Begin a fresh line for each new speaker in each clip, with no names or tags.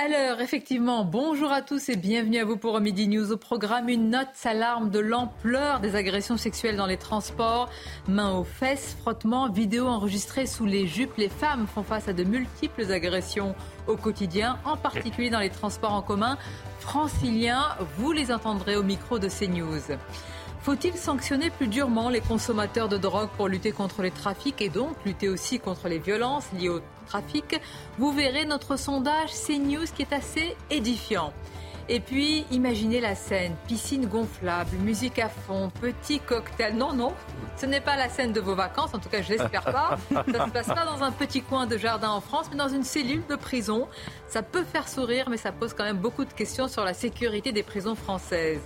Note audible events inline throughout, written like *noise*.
Alors, effectivement, bonjour à tous et bienvenue à vous pour Midi News. Au programme, une note s'alarme de l'ampleur des agressions sexuelles dans les transports. Mains aux fesses, frottements, vidéos enregistrées sous les jupes. Les femmes font face à de multiples agressions au quotidien, en particulier dans les transports en commun franciliens. Vous les entendrez au micro de CNews. Faut-il sanctionner plus durement les consommateurs de drogue pour lutter contre les trafics et donc lutter aussi contre les violences liées au Vous verrez notre sondage CNews qui est assez édifiant. Et puis, imaginez la scène, piscine gonflable, musique à fond, petit cocktail. Non, non, ce n'est pas la scène de vos vacances, en tout cas je l'espère pas. *laughs* Ça ne se passe pas dans un petit coin de jardin en France, mais dans une cellule de prison. Ça peut faire sourire, mais ça pose quand même beaucoup de questions sur la sécurité des prisons françaises.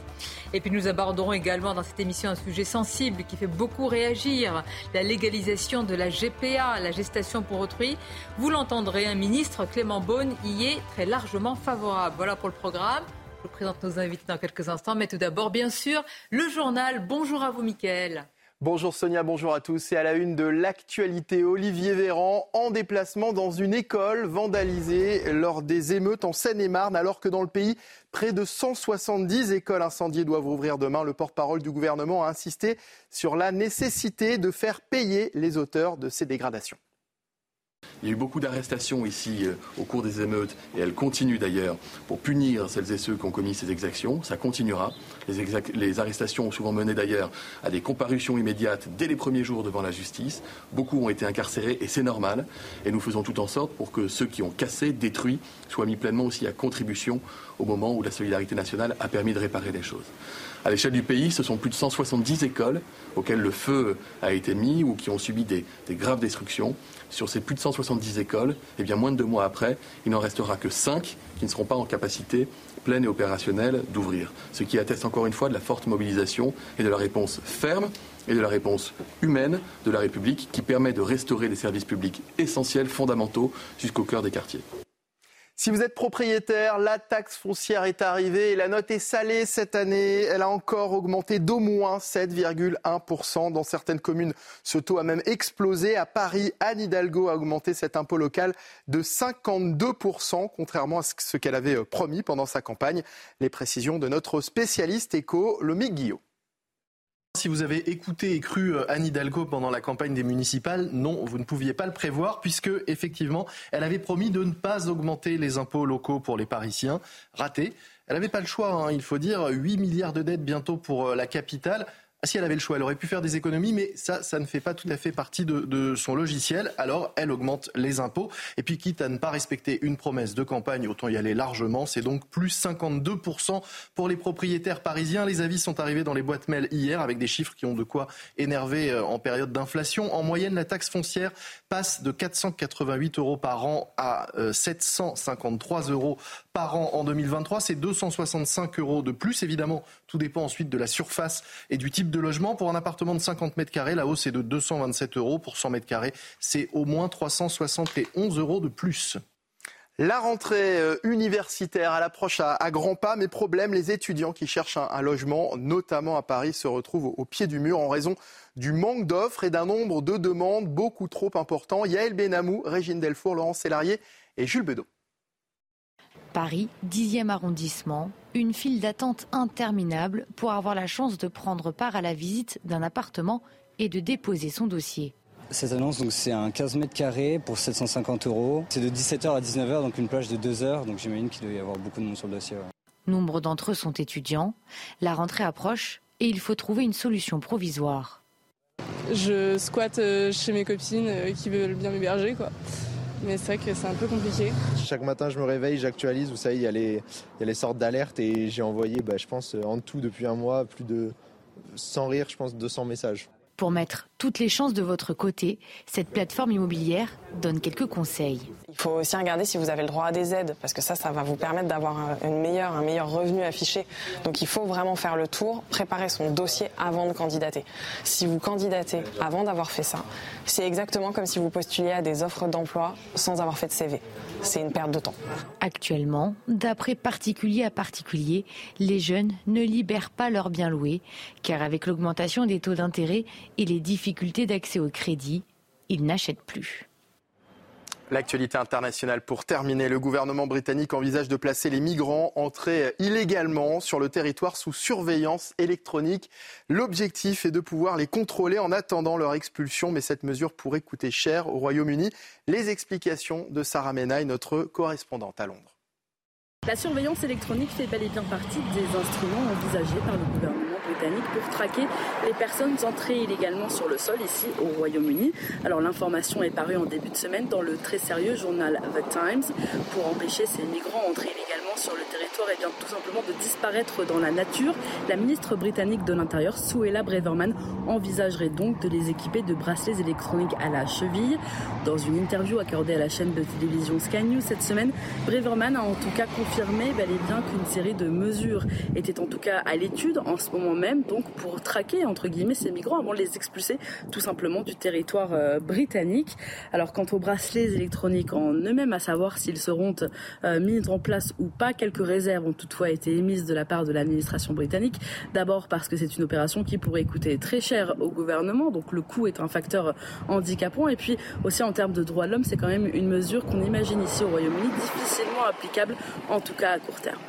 Et puis nous aborderons également dans cette émission un sujet sensible qui fait beaucoup réagir, la légalisation de la GPA, la gestation pour autrui. Vous l'entendrez, un ministre, Clément Beaune, y est très largement favorable. Voilà pour le programme. Je vous présente nos invités dans quelques instants, mais tout d'abord, bien sûr, le journal. Bonjour à vous, Mickaël.
Bonjour Sonia, bonjour à tous. Et à la une de l'actualité, Olivier Véran en déplacement dans une école vandalisée lors des émeutes en Seine-et-Marne, alors que dans le pays, près de 170 écoles incendiées doivent ouvrir demain. Le porte-parole du gouvernement a insisté sur la nécessité de faire payer les auteurs de ces dégradations.
Il y a eu beaucoup d'arrestations ici euh, au cours des émeutes, et elles continuent d'ailleurs, pour punir celles et ceux qui ont commis ces exactions. Ça continuera. Les, arrestations ont souvent mené d'ailleurs à des comparutions immédiates dès les premiers jours devant la justice. Beaucoup ont été incarcérés, et c'est normal. Et nous faisons tout en sorte pour que ceux qui ont cassé, détruit, soient mis pleinement aussi à contribution au moment où la solidarité nationale a permis de réparer les choses. À l'échelle du pays, ce sont plus de 170 écoles auxquelles le feu a été mis ou qui ont subi des, des graves destructions sur ces plus de 170 écoles, eh bien, moins de deux mois après, il n'en restera que cinq qui ne seront pas en capacité pleine et opérationnelle d'ouvrir. Ce qui atteste encore une fois de la forte mobilisation et de la réponse ferme et de la réponse humaine de la République qui permet de restaurer des services publics essentiels, fondamentaux, jusqu'au cœur des quartiers.
Si vous êtes propriétaire, la taxe foncière est arrivée et la note est salée cette année. Elle a encore augmenté d'au moins 7,1%. Dans certaines communes, ce taux a même explosé. À Paris, Anne Hidalgo a augmenté cet impôt local de 52%, contrairement à ce qu'elle avait euh, promis pendant sa campagne. Les précisions de notre spécialiste éco, Lomique Guillot.
Si vous avez écouté et cru euh, Anne Hidalgo pendant la campagne des municipales, non, vous ne pouviez pas le prévoir puisque effectivement, elle avait promis de ne pas augmenter les impôts locaux pour les Parisiens. Raté. Elle n'avait pas le choix, hein, il faut dire, 8 milliards de dettes bientôt pour euh, la capitale. Si elle avait le choix, elle aurait pu faire des économies, mais ça, ça ne fait pas tout à fait partie de, de, son logiciel. Alors, elle augmente les impôts. Et puis, quitte à ne pas respecter une promesse de campagne, autant y aller largement. C'est donc plus 52% pour les propriétaires parisiens. Les avis sont arrivés dans les boîtes mail hier avec des chiffres qui ont de quoi énerver euh, en période d'inflation. En moyenne, la taxe foncière passe de 488 euros par an à 753 euh, euros par an en 2023. C'est 265 euros de plus. Évidemment, tout dépend ensuite de la surface et du type de logement. Pour un appartement de 50 mètres carrés, la hausse est de 227 euros. Pour 100 mètres carrés, c'est au moins 371 euros de plus.
La rentrée euh, universitaire à l'approche à, grands pas, mais problème, les étudiants qui cherchent un, logement, notamment à Paris, se retrouvent au, pied du mur en raison du manque d'offres et d'un nombre de demandes beaucoup trop important. Yael Benamou, Régine Delfour, Laurent Sélarié et Jules Bedeau.
Paris, 10e arrondissement, une file d'attente interminable pour avoir la chance de prendre part à la visite d'un appartement et de déposer son dossier.
Cette annonce, c'est un 15 mètres carrés pour 750 euros. C'est de 17h à 19h, donc une plage de 2 heures. Donc j'imagine qu'il doit y avoir beaucoup de monde sur le dossier.
Nombre d'entre eux sont étudiants. La rentrée approche et il faut trouver une solution provisoire.
Je squatte euh, chez mes copines euh, qui veulent bien m'héberger, quoi mais c'est vrai que c'est un peu compliqué.
Chaque matin, je me réveille, j'actualise. Vous savez, il y, a les, les sortes d'alertes et j'ai envoyé, bah, je pense, en tout depuis un mois, plus de, sans rire, je pense, 200 messages.
Pour mettre toutes les chances de votre côté, cette plateforme immobilière donne quelques conseils.
Il faut aussi regarder si vous avez le droit à des aides, parce que ça, ça va vous permettre d'avoir une meilleure, un meilleur revenu affiché. Donc il faut vraiment faire le tour, préparer son dossier avant de candidater. Si vous candidatez avant d'avoir fait ça, c'est exactement comme si vous postuliez à des offres d'emploi sans avoir fait de CV. C'est une perte de temps.
Actuellement, d'après particulier à particulier, les jeunes ne libèrent pas leurs biens loués, car avec l'augmentation des taux d'intérêt et les difficultés d'accès au crédit, ils n'achètent plus.
L'actualité internationale pour terminer. Le gouvernement britannique envisage de placer les migrants entrés illégalement sur le territoire sous surveillance électronique. L'objectif est de pouvoir les contrôler en attendant leur expulsion, mais cette mesure pourrait coûter cher au Royaume-Uni. Les explications de Sarah Menaille, notre correspondante à Londres.
La surveillance électronique fait bel et bien partie des instruments envisagés par le gouvernement britannique pour traquer les personnes entrées illégalement sur le sol ici au Royaume-Uni. Alors l'information est parue en début de semaine dans le très sérieux journal The Times pour empêcher ces migrants entrés illégalement sur le territoire et bien tout simplement de disparaître dans la nature. La ministre britannique de l'Intérieur, Suella Breverman, envisagerait donc de les équiper de bracelets électroniques à la cheville. Dans une interview accordée à la chaîne de télévision Sky News cette semaine, Breverman a en tout cas confirmé bel et bien qu'une série de mesures était en tout cas à l'étude en ce moment même, donc pour traquer entre guillemets ces migrants avant de les expulser tout simplement du territoire euh, britannique. Alors quant aux bracelets électroniques en eux-mêmes, à savoir s'ils seront euh, mis en place ou pas, quelques réserves ont toutefois été émises de la part de l'administration britannique. D'abord parce que c'est une opération qui pourrait coûter très cher au gouvernement, donc le coût est un facteur handicapant. Et puis aussi en termes de droits de l'homme, c'est quand même une mesure qu'on imagine ici au Royaume-Uni difficilement applicable, en tout cas à court terme.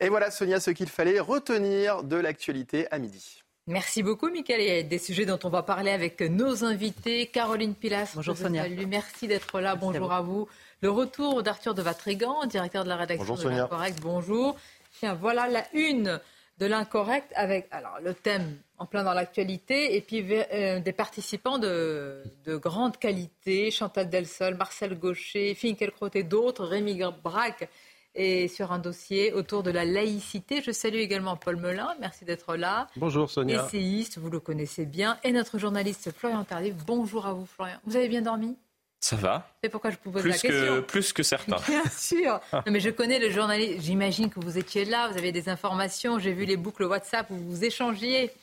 Et voilà, Sonia, ce qu'il fallait retenir de l'actualité à midi.
Merci beaucoup, Michael. Il y a des sujets dont on va parler avec nos invités. Caroline Pilas.
Bonjour, Sonia.
Merci d'être là. Bonjour à vous. Le retour d'Arthur de Vatrigan, directeur de la rédaction de l'Incorrect. Bonjour. Tiens, voilà la une de l'Incorrect avec alors, le thème en plein dans l'actualité et puis euh, des participants de, de, grande qualité. Chantal Delsol, Marcel Gaucher, Finkielkraut et d'autres. Rémi Braque et sur un dossier autour de la laïcité. Je salue également Paul Melun, merci d'être là.
Bonjour Sonia.
Essayiste, vous le connaissez bien, et notre journaliste Florian Tardif. Bonjour à vous Florian. Vous avez bien dormi?
Ça va.
C'est pourquoi je vous pose
plus
la question.
Que, plus que certains. *laughs*
Bien sûr. Non, mais je connais le journaliste. J'imagine que vous étiez là, vous avez des informations. J'ai vu les boucles WhatsApp où vous échangiez. *laughs*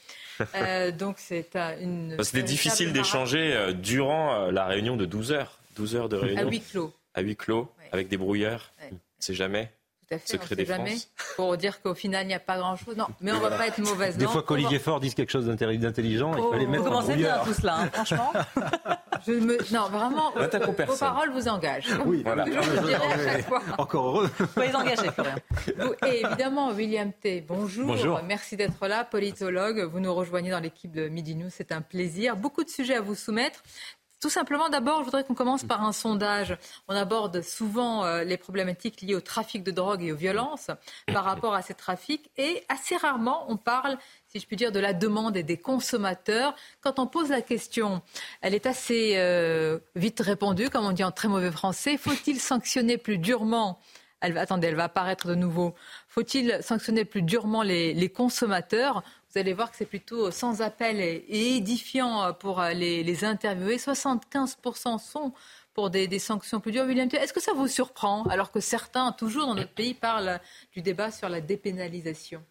Euh, donc c'est une.
C'était difficile d'échanger euh, durant euh, la réunion de 12 heures. 12 heures de réunion.
À huis clos.
À huis clos, avec des brouilleurs. C'est jamais.
Tout à fait, Secret on jamais. Pour dire qu'au final, il n'y a pas grand-chose. Non, mais on ne va pas être mauvaise.
Des fois qu'Olivier Faure dise quelque chose d'intelligent, il fallait mettre
Vous commencez bien tout cela, hein, franchement. *laughs* Je me... Non, vraiment, vos paroles vous engagent.
Oui, voilà. Je,
à chaque fois.
Encore heureux.
Soyez engagés, Florian. Et évidemment, William T. Bonjour.
bonjour.
Merci d'être là, politologue. Vous nous rejoignez dans l'équipe de Midi News. C'est un plaisir. Beaucoup de sujets à vous soumettre. Tout simplement, d'abord, je voudrais qu'on commence par un sondage. On aborde souvent euh, les problématiques liées au trafic de drogue et aux violences par rapport à ces trafics. Et assez rarement, on parle, si je puis dire, de la demande et des consommateurs. Quand on pose la question, elle est assez euh, vite répondue, comme on dit en très mauvais français. Faut-il sanctionner plus durement elle va, attendez, elle va apparaître de nouveau. Faut-il sanctionner plus durement les, consommateurs? Vous allez voir que c'est plutôt sans appel et, édifiant pour euh, les, les interviewer. 75% sont pour des, des, sanctions plus dures. William, est-ce que ça vous surprend alors que certains, toujours dans notre pays, parlent du débat sur la dépénalisation?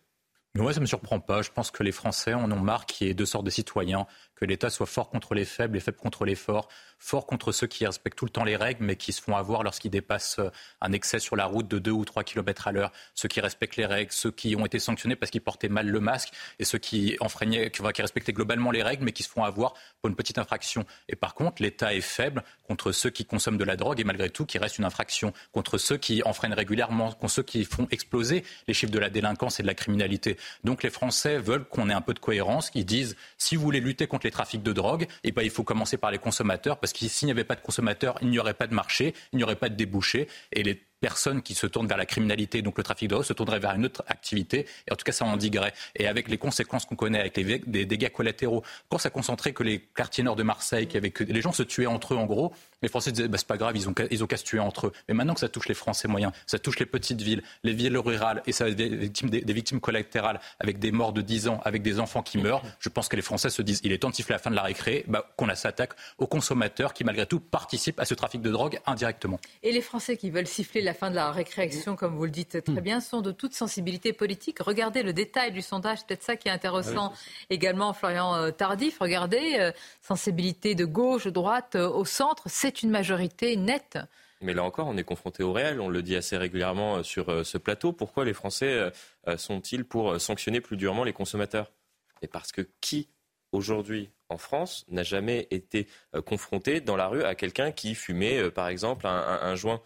Moi, ça ne me surprend pas. Je pense que les Français en ont marre qu'il y ait deux sortes de citoyens, que l'État soit fort contre les faibles et faible contre les forts, fort contre ceux qui respectent tout le temps les règles, mais qui se font avoir lorsqu'ils dépassent euh, un excès sur la route de 2 ou 3 km à l'heure, ceux qui respectent les règles, ceux qui ont été sanctionnés parce qu'ils portaient mal le masque, et ceux qui, enfreignaient, qui respectaient globalement les règles, mais qui se font avoir pour une petite infraction. Et par contre, l'État est faible contre ceux qui consomment de la drogue, et malgré tout, qui reste une infraction, contre ceux qui enfreignent régulièrement, contre ceux qui font exploser les chiffres de la délinquance et de la criminalité. Donc les Français veulent qu'on ait un peu de cohérence, qu'ils disent, si vous voulez lutter contre les trafics de drogue, eh ben, il faut commencer par les consommateurs, parce que s'il n'y avait pas de consommateurs, il n'y aurait pas de marché, il n'y aurait pas de débouchés. Et les personnes qui se tournent vers la criminalité, donc le trafic de drogue, se tourneraient vers une autre activité. Et en tout cas, ça endiguerait. Et avec les conséquences qu'on connaît, avec les, des dégâts collatéraux, quand ça concentrait que les quartiers nord de Marseille, qui avaient que les gens se tuaient entre eux en gros, les Français disaient bah, c'est pas grave, ils ont, ils ont qu'à se tuer entre eux. Mais maintenant que ça touche les Français moyens, ça touche les petites villes, les villes rurales, et ça a des victimes, des, victimes collatérales, avec des morts de 10 ans, avec des enfants qui meurent, je pense que les Français se disent il est temps de siffler la fin de la récré, bah, qu'on s'attaque aux consommateurs qui malgré tout participent à ce trafic de drogue indirectement.
Et les Français qui veulent siffler la fin de la récréation, comme vous le dites très bien, sont de toute sensibilité politique. Regardez le détail du sondage, peut-être ça qui est intéressant ah également, Florian euh, Tardif. Regardez, euh, sensibilité de gauche, droite, euh, au centre, c'est une majorité nette.
Mais là encore, on est confronté au réel, on le dit assez régulièrement sur ce plateau. Pourquoi les Français sont-ils pour sanctionner plus durement les consommateurs? Et parce que qui, aujourd'hui, en France, n'a jamais été confronté dans la rue à quelqu'un qui fumait, par exemple, un joint?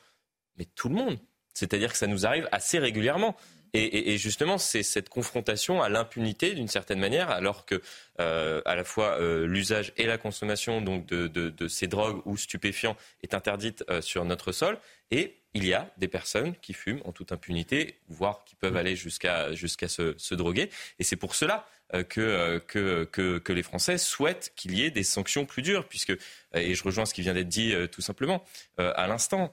Mais tout le monde. C'est-à-dire que ça nous arrive assez régulièrement. Et, justement, c'est cette confrontation à l'impunité d'une certaine manière, alors que euh, à la fois euh, l'usage et la consommation donc de, ces drogues ou stupéfiants est interdite euh, sur notre sol, et il y a des personnes qui fument en toute impunité, voire qui peuvent aller jusqu'à jusqu'à se, droguer. Et c'est pour cela que, que, que, les Français souhaitent qu'il y ait des sanctions plus dures, puisque, et je rejoins ce qui vient d'être dit tout simplement, à l'instant,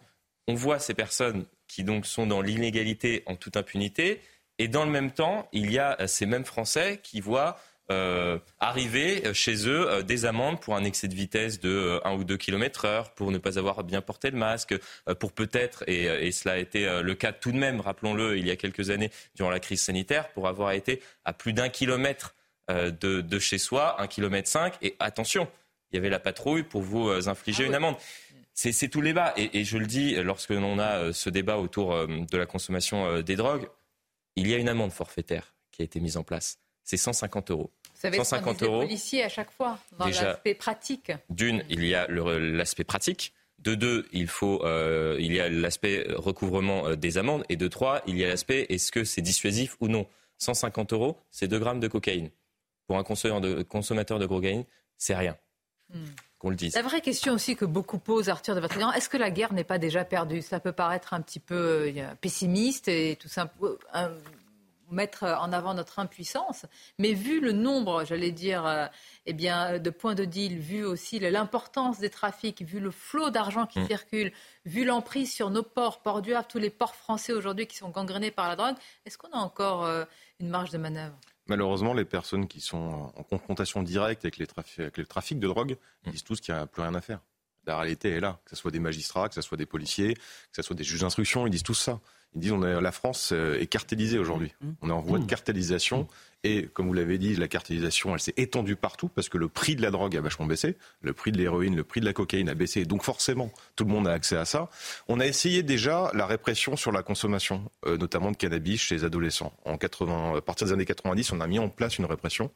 on voit ces personnes qui donc sont dans l'illégalité en toute impunité. Et dans le même temps, il y a euh, ces mêmes Français qui voient euh, arriver euh, chez eux des amendes pour un excès de vitesse de 1 ou 2 km heure, pour ne pas avoir bien porté le masque, pour peut-être, et, cela a été le cas tout de même, rappelons-le, il y a quelques années, durant la crise sanitaire, pour avoir été à plus d'un kilomètre de, chez soi, un kilomètre cinq, et attention, il y avait la patrouille pour vous infliger ah une amende. C'est tout le débat. Et, je le dis, lorsque l'on a euh, ce débat autour euh, de la consommation euh, des drogues, il y a une amende forfaitaire qui a été mise en place. C'est 150 euros.
Vous savez 150 euros. policiers à chaque fois, dans l'aspect pratique.
D'une, il y a l'aspect pratique. De deux, il, faut, il y a l'aspect recouvrement des amendes. Et de trois, il y a l'aspect est-ce que c'est dissuasif ou non 150 euros, c'est 2 grammes de cocaïne. Pour un consommateur de, consommateur de cocaïne, c'est rien. Hmm.
La vraie question aussi que beaucoup posent, Arthur de Vatrigan, est-ce que la guerre n'est pas déjà perdue? Ça peut paraître un petit peu euh, pessimiste et tout simplement euh, mettre en avant notre impuissance, mais vu le nombre, j'allais dire, euh, eh bien, de points de deal, vu aussi l'importance des trafics, vu le flot d'argent qui mm. circule, vu l'emprise sur nos ports, Port du Havre, tous les ports français aujourd'hui qui sont gangrénés par la drogue, est-ce qu'on a encore une marge de manœuvre?
Malheureusement, les personnes qui sont en confrontation directe avec, les le trafic de drogue mmh. disent tous qu'il n'y a plus rien à faire. La réalité est là, que ce soit des magistrats, que ce soit des policiers, que ce soit des juges d'instruction, ils disent tous ça. Ils disent on la France euh, est cartélisée aujourd'hui. Mmh. On est en voie de mmh. cartélisation. Et comme vous l'avez dit, la cartélisation, elle s'est étendue partout parce que le prix de la drogue a vachement baissé, le prix de l'héroïne, le prix de la cocaïne a baissé. Donc forcément, tout le monde a accès à ça. On a essayé déjà la répression sur la consommation, euh, notamment de cannabis chez les adolescents. En 80, à partir des années 90, on a mis en place une répression.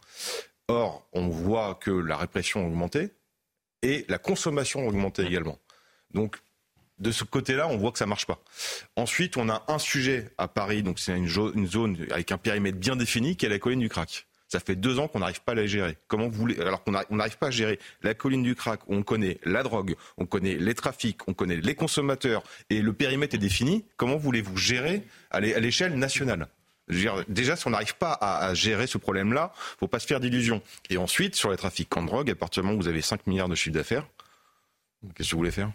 Or, on voit que la répression a augmenté et la consommation a augmenté également. Donc de ce côté-là, on voit que ça marche pas. Ensuite, on a un sujet à Paris, donc c'est une, zone avec un périmètre bien défini, qui est la colline du crack. Ça fait deux ans qu'on n'arrive pas à la gérer. Comment vous voulez Alors qu'on n'arrive pas à gérer la colline du crack, où on connaît la drogue, on connaît les trafics, on connaît les consommateurs, et le périmètre est défini. Comment voulez-vous gérer à l'échelle nationale? Déjà, si on n'arrive pas à, gérer ce problème-là, faut pas se faire d'illusions. Et ensuite, sur les trafics en drogue, à partir du moment où vous avez 5 milliards de chiffre d'affaires, qu'est-ce que vous voulez faire?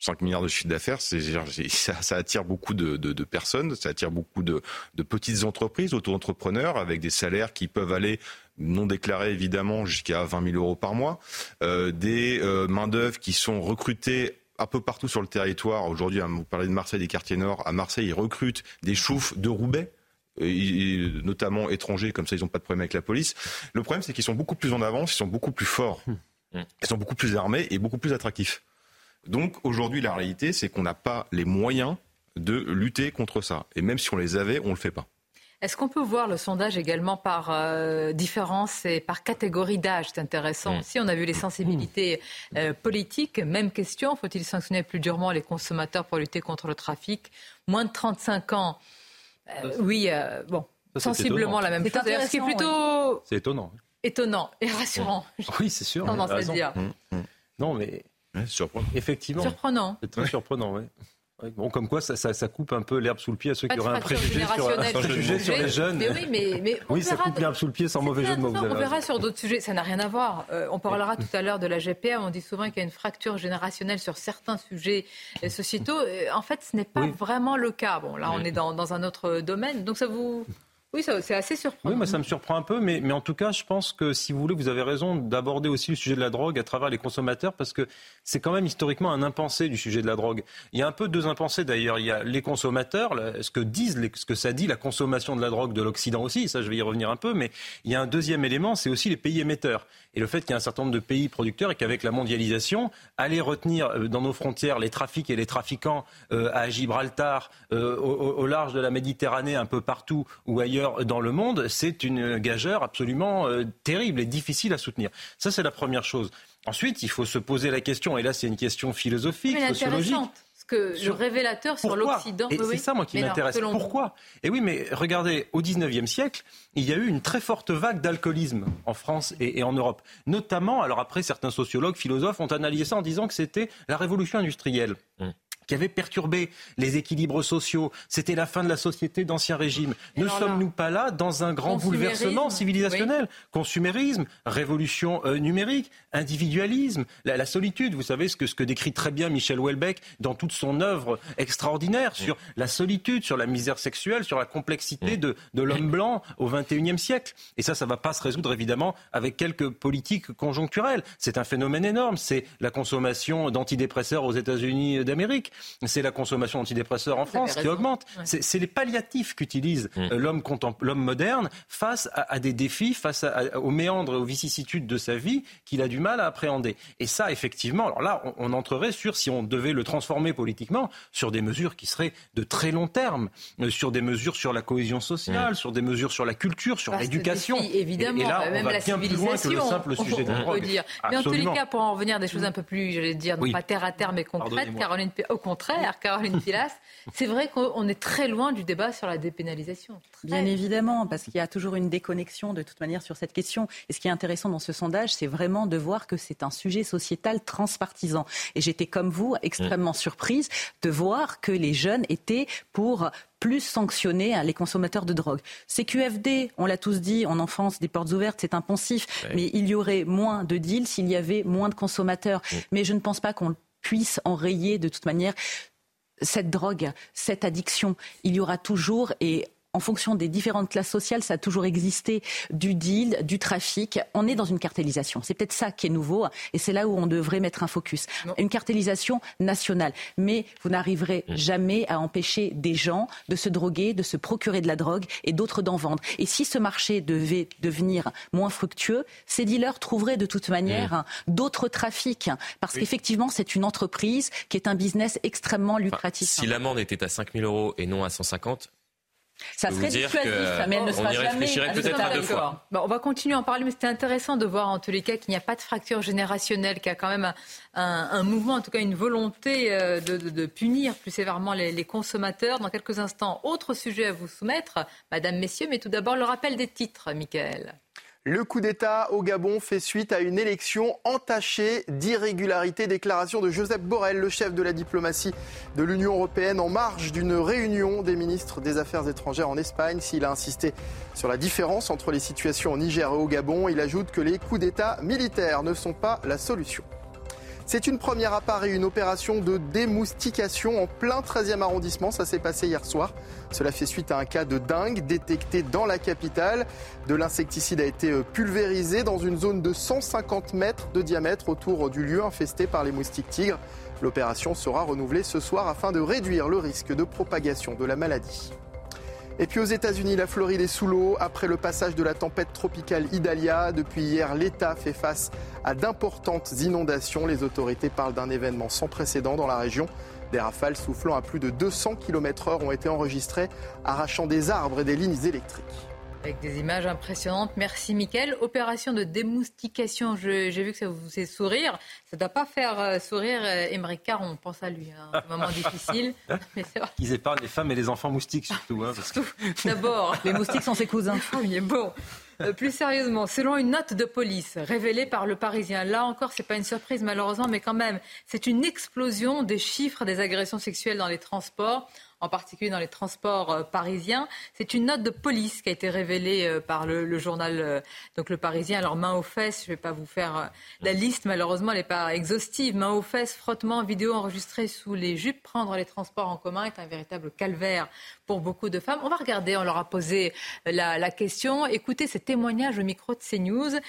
5 milliards de chiffre d'affaires, *laughs* ça, ça, attire beaucoup de, de, de, personnes, ça attire beaucoup de, de petites entreprises, auto-entrepreneurs, avec des salaires qui peuvent aller non déclarés évidemment jusqu'à 20 000 euros par mois, euh, des euh, main-d'œuvre qui sont recrutées un peu partout sur le territoire. Aujourd'hui, vous parlez de Marseille, des quartiers nord. À Marseille, ils recrutent des choufs de Roubaix, notamment étrangers, comme ça ils n'ont pas de problème avec la police. Le problème, c'est qu'ils sont beaucoup plus en avance, ils sont beaucoup plus forts, mmh. ils sont beaucoup plus armés et beaucoup plus attractifs. Donc aujourd'hui, la réalité, c'est qu'on n'a pas les moyens de lutter contre ça. Et même si on les avait, on ne le fait pas.
Est-ce qu'on peut voir le sondage également par euh, différence et par catégorie d'âge C'est intéressant mm. Si On a vu les sensibilités euh, politiques. Même question, faut-il sanctionner plus durement les consommateurs pour lutter contre le trafic? Moins de 35 ans, euh, oui, bon, sensiblement la même chose.
C'est plutôt... C'est étonnant.
Étonnant et rassurant.
Oui, c'est sûr.
Tendance à dire.
Non, mais
surprenant.
Effectivement.
Surprenant.
C'est très surprenant, oui. Bon, comme quoi, ça, ça, ça coupe un peu l'herbe sous le pied à ceux
Pas
qui auraient un préjugé sur,
générationnelle
un préjugé sur les jeunes.
Mais oui, mais, mais on
oui, ça coupe
de-
l'herbe sous le pied sans mauvais jeu de mots.
on
raison.
verra sur d'autres sujets, ça n'a rien à voir. Euh, on parlera tout à l'heure de la GPA, on dit souvent qu'il y a une fracture générationnelle sur certains sujets euh, sociétaux. Euh, En fait, ce n'est pas
Oui.
vraiment le cas. Bon, là, on est dans, dans un autre domaine, donc ça vous... Oui,
moi ça me surprend un peu, mais, mais en tout cas, je pense que si vous voulez, vous avez raison d'aborder aussi le sujet de la drogue à travers les consommateurs, parce que c'est quand même historiquement un impensé du sujet de la drogue. Il y a un peu deux impensés d'ailleurs. Il y a les consommateurs, ce que disent, ce que ça dit la consommation de la drogue de l'Occident aussi, ça je vais y revenir un peu, mais il y a un deuxième élément, c'est aussi les pays émetteurs. Et le fait qu'il y a un certain nombre de pays producteurs et qu'avec la mondialisation, aller retenir euh, dans nos frontières les trafics et les trafiquants euh, à Gibraltar, euh, au large de la Méditerranée, un peu partout ou ailleurs dans le monde, c'est une gageure absolument euh, terrible et difficile à soutenir. Ça, c'est la première chose. Ensuite, il faut se poser la question, et là, c'est une question philosophique,
Mais
sociologique.
que
Sur-
le révélateur sur l'Occident...
Et
oui,
c'est ça, moi, qui m'intéresse. Pourquoi? Et oui, mais regardez, au 19e siècle, il y a eu une très forte vague d'alcoolisme en France et, et en Europe. Notamment, alors après, certains sociologues, philosophes ont analysé ça en disant que c'était la révolution industrielle qui avait perturbé les équilibres sociaux. C'était la fin de la société d'ancien régime.
Et
Ne sommes-nous pas là dans un grand bouleversement civilisationnel Consumérisme, révolution euh, numérique, individualisme, la, la solitude. Vous savez ce que, ce que décrit très bien Michel Houellebecq dans toute son œuvre extraordinaire sur la solitude, sur la misère sexuelle, sur la complexité de, de l'homme blanc au XXIe siècle. Et ça, ça ne va pas se résoudre évidemment avec quelques politiques conjoncturelles. C'est un phénomène énorme. C'est la consommation d'antidépresseurs aux États-Unis d'Amérique. C'est la consommation d'antidépresseurs en
Vous
France qui augmente.
Ouais.
C'est les palliatifs qu'utilise euh, l'homme moderne face à, à des défis, face à- à- aux méandres et aux vicissitudes de sa vie qu'il a du mal à appréhender. Et ça, effectivement, alors là, on, on entrerait sur, si on devait le transformer politiquement, sur des mesures qui seraient de très long terme, euh, sur des mesures sur la cohésion sociale, sur des mesures sur la culture, sur l'éducation.
évidemment,
Et, et là,
bah,
on
même
va
la
bien plus loin que le simple sujet de la
on
drogue.
peut dire. Mais en tous les cas, pour en revenir à des choses un peu plus, j'allais dire, non
Oui.
pas terre à terre, mais concrètes. Caroline, au contraire, Caroline *laughs* Pilas, c'est vrai qu'on est très loin du débat sur la dépénalisation.
Bien évidemment, parce qu'il y a toujours une déconnexion de toute manière sur cette question. Et ce qui est intéressant dans ce sondage, c'est vraiment de voir que c'est un sujet sociétal transpartisan. Et j'étais comme vous extrêmement surprise de voir que les jeunes étaient pour plus sanctionner hein, les consommateurs de drogue. CQFD, on l'a tous dit, en enfance, des portes ouvertes, c'est
Ouais.
mais il y aurait moins de deals s'il y avait moins de consommateurs. Mais je ne pense pas qu'on puisse enrayer de toute manière cette drogue, cette addiction, il y aura toujours et en fonction des différentes classes sociales, ça a toujours existé du deal, du trafic. On est dans une cartélisation. C'est peut-être ça qui est nouveau et c'est là où on devrait mettre un focus. Une cartélisation nationale. Mais vous n'arriverez jamais à empêcher des gens de se droguer, de se procurer de la drogue et d'autres d'en vendre. Et si ce marché devait devenir moins fructueux, ces dealers trouveraient de toute manière hein, d'autres trafics. Parce
Oui.
qu'effectivement, c'est une entreprise qui est un business extrêmement lucratif.
Si l'amende était à 5 000 euros et non à 150,
Ça serait dissuasif, mais elle ne
on
sera jamais
peut-être à deux fois.
Bon, on va continuer à en parler, mais c'était intéressant de voir en tous les cas qu'il n'y a pas de fracture générationnelle, qu'il y a quand même un, un- un mouvement, en tout cas une volonté euh, de, de- de punir plus sévèrement les, les consommateurs. Dans quelques instants, autre sujet à vous soumettre, Madame, Messieurs, mais tout d'abord le rappel des titres, Michael.
Le coup d'État au Gabon fait suite à une élection entachée d'irrégularités. Déclaration de Joseph Borrell, le chef de la diplomatie de l'Union européenne, en marge d'une réunion des ministres des Affaires étrangères en Espagne. S'il a insisté sur la différence entre les situations au Niger et au Gabon, il ajoute que les coups d'État militaires ne sont pas la solution. C'est une première à Paris, une opération de démoustication en plein 13e arrondissement. Ça s'est passé hier soir. Cela fait suite à un cas de dingue détecté dans la capitale. De l'insecticide a été euh, pulvérisé dans une zone de 150 mètres de diamètre autour du lieu infesté par les moustiques tigres. L'opération sera renouvelée ce soir afin de réduire le risque de propagation de la maladie. Et puis aux États-Unis, la Floride est sous l'eau après le passage de la tempête tropicale Idalia. Depuis hier, l'État fait face à d'importantes inondations. Les autorités parlent d'un événement sans précédent dans la région. Des rafales soufflant à plus de 200 km/h ont été enregistrées, arrachant des arbres et des lignes électriques.
Avec des images impressionnantes. Merci, Mickaël. Opération de démoustication. J'ai vu que ça vous fait sourire. Ça ne doit pas faire euh, sourire Émeric euh, Caron. On pense à lui. Hein. Un moment difficile. *laughs*
Ils épargnent les femmes et les enfants moustiques, surtout. Hein,
D'abord. *laughs*
Les moustiques sont ses cousins.
Oui, bon. Euh, plus sérieusement, selon une note de police révélée par le Parisien, là encore, c'est pas une surprise malheureusement, mais quand même, c'est une explosion des chiffres des agressions sexuelles dans les transports en particulier dans les transports euh, parisiens. C'est une note de police qui a été révélée euh, par le, journal euh, donc le Parisien. Alors main aux fesses, je ne vais pas vous faire la liste, malheureusement elle n'est pas exhaustive. Main aux fesses, frottement, vidéo enregistrée sous les jupes, prendre les transports en commun est un véritable calvaire pour beaucoup de femmes. On va regarder, on leur a posé la, question. Écoutez ces témoignages au micro de CNews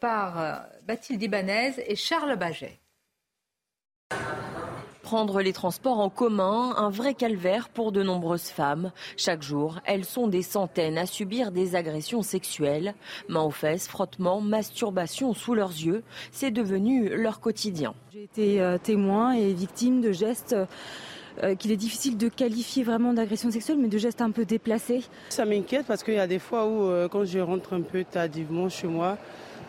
par Bathilde Ibanez et Charles Baget.
Prendre les transports en commun, un vrai calvaire pour de nombreuses femmes. Chaque jour, elles sont des centaines à subir des agressions sexuelles. Mains aux fesses, frottements, masturbation sous leurs yeux, c'est devenu leur quotidien.
J'ai été euh, témoin et victime de gestes euh, qu'il est difficile de qualifier vraiment d'agression sexuelle, mais de gestes un peu déplacés.
Ça m'inquiète parce qu'il y a des fois où, euh, quand je rentre un peu tardivement chez moi,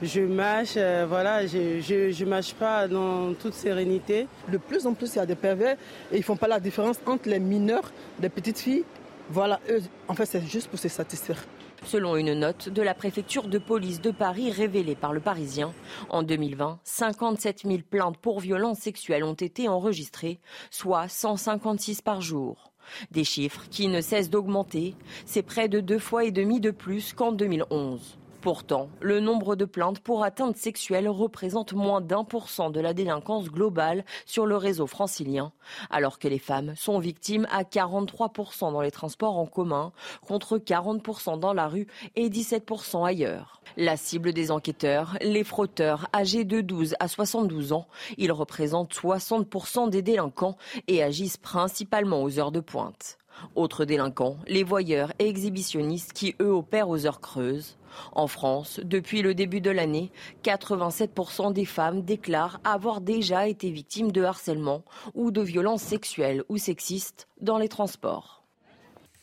je mâche, euh, voilà, je, je, mâche pas dans toute sérénité.
De plus en plus, il y a des pervers et ils font pas la différence entre les mineurs, les petites filles. Voilà, eux, en fait, c'est juste pour se satisfaire.
Selon une note de la préfecture de police de Paris révélée par le Parisien, en 2020, 57 000 plaintes pour violences sexuelles ont été enregistrées, soit 156 par jour. Des chiffres qui ne cessent d'augmenter, c'est près de deux fois et demi de plus qu'en 2011. Pourtant, le nombre de plaintes pour atteinte sexuelle représente moins d'un pour cent de la délinquance globale sur le réseau francilien, alors que les femmes sont victimes à 43% dans les transports en commun, contre 40% dans la rue et 17% ailleurs. La cible des enquêteurs, les frotteurs âgés de 12 à 72 ans, ils représentent 60% des délinquants et agissent principalement aux heures de pointe. Autres délinquants, les voyeurs et exhibitionnistes qui, eux, opèrent aux heures creuses. En France, depuis le début de l'année, 87% des femmes déclarent avoir déjà été victimes de harcèlement ou de violences sexuelles ou sexistes dans les transports.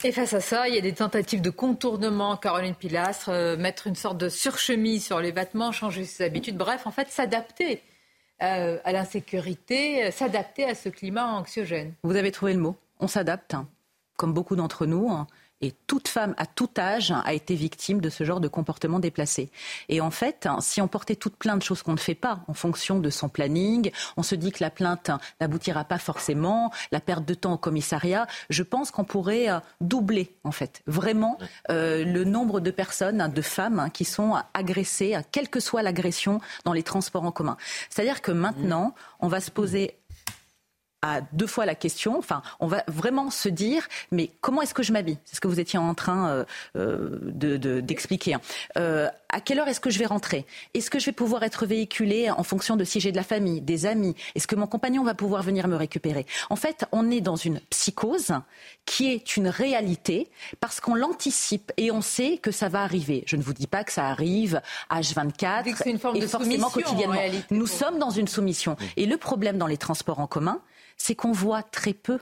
Et face à ça, il y a des tentatives de contournement, Caroline Pilastre, euh, mettre une sorte de surchemise sur les vêtements, changer ses habitudes, bref, en fait, s'adapter euh, à l'insécurité, euh, s'adapter à ce climat anxiogène.
Vous avez trouvé le mot. On s'adapte, comme beaucoup d'entre nous. Hein. Et toute femme à tout âge a été victime de ce genre de comportement déplacé. Et en fait, si on portait toute plein de choses qu'on ne fait pas en fonction de son planning, on se dit que la plainte n'aboutira pas forcément, la perte de temps au commissariat, je pense qu'on pourrait euh, doubler en fait vraiment euh, le nombre de personnes, de femmes qui sont agressées, quelle que soit l'agression dans les transports en commun. C'est-à-dire que maintenant, on va se poser à deux fois la question. Enfin, on va vraiment se dire, mais comment est-ce que je m'habille? C'est ce que vous étiez en train euh, euh, d'expliquer. Hein. Euh, à quelle heure est-ce que je vais rentrer? Est-ce que je vais pouvoir être véhiculée en fonction de si j'ai de la famille, des amis? Est-ce que mon compagnon va pouvoir venir me récupérer? En fait, on est dans une psychose qui est une réalité parce qu'on l'anticipe et on sait que ça va arriver. Je ne vous dis pas que ça arrive H24
une forme et de forcément quotidiennement.
Nous sommes dans une soumission. Et le problème dans les transports en commun, c'est qu'on voit très peu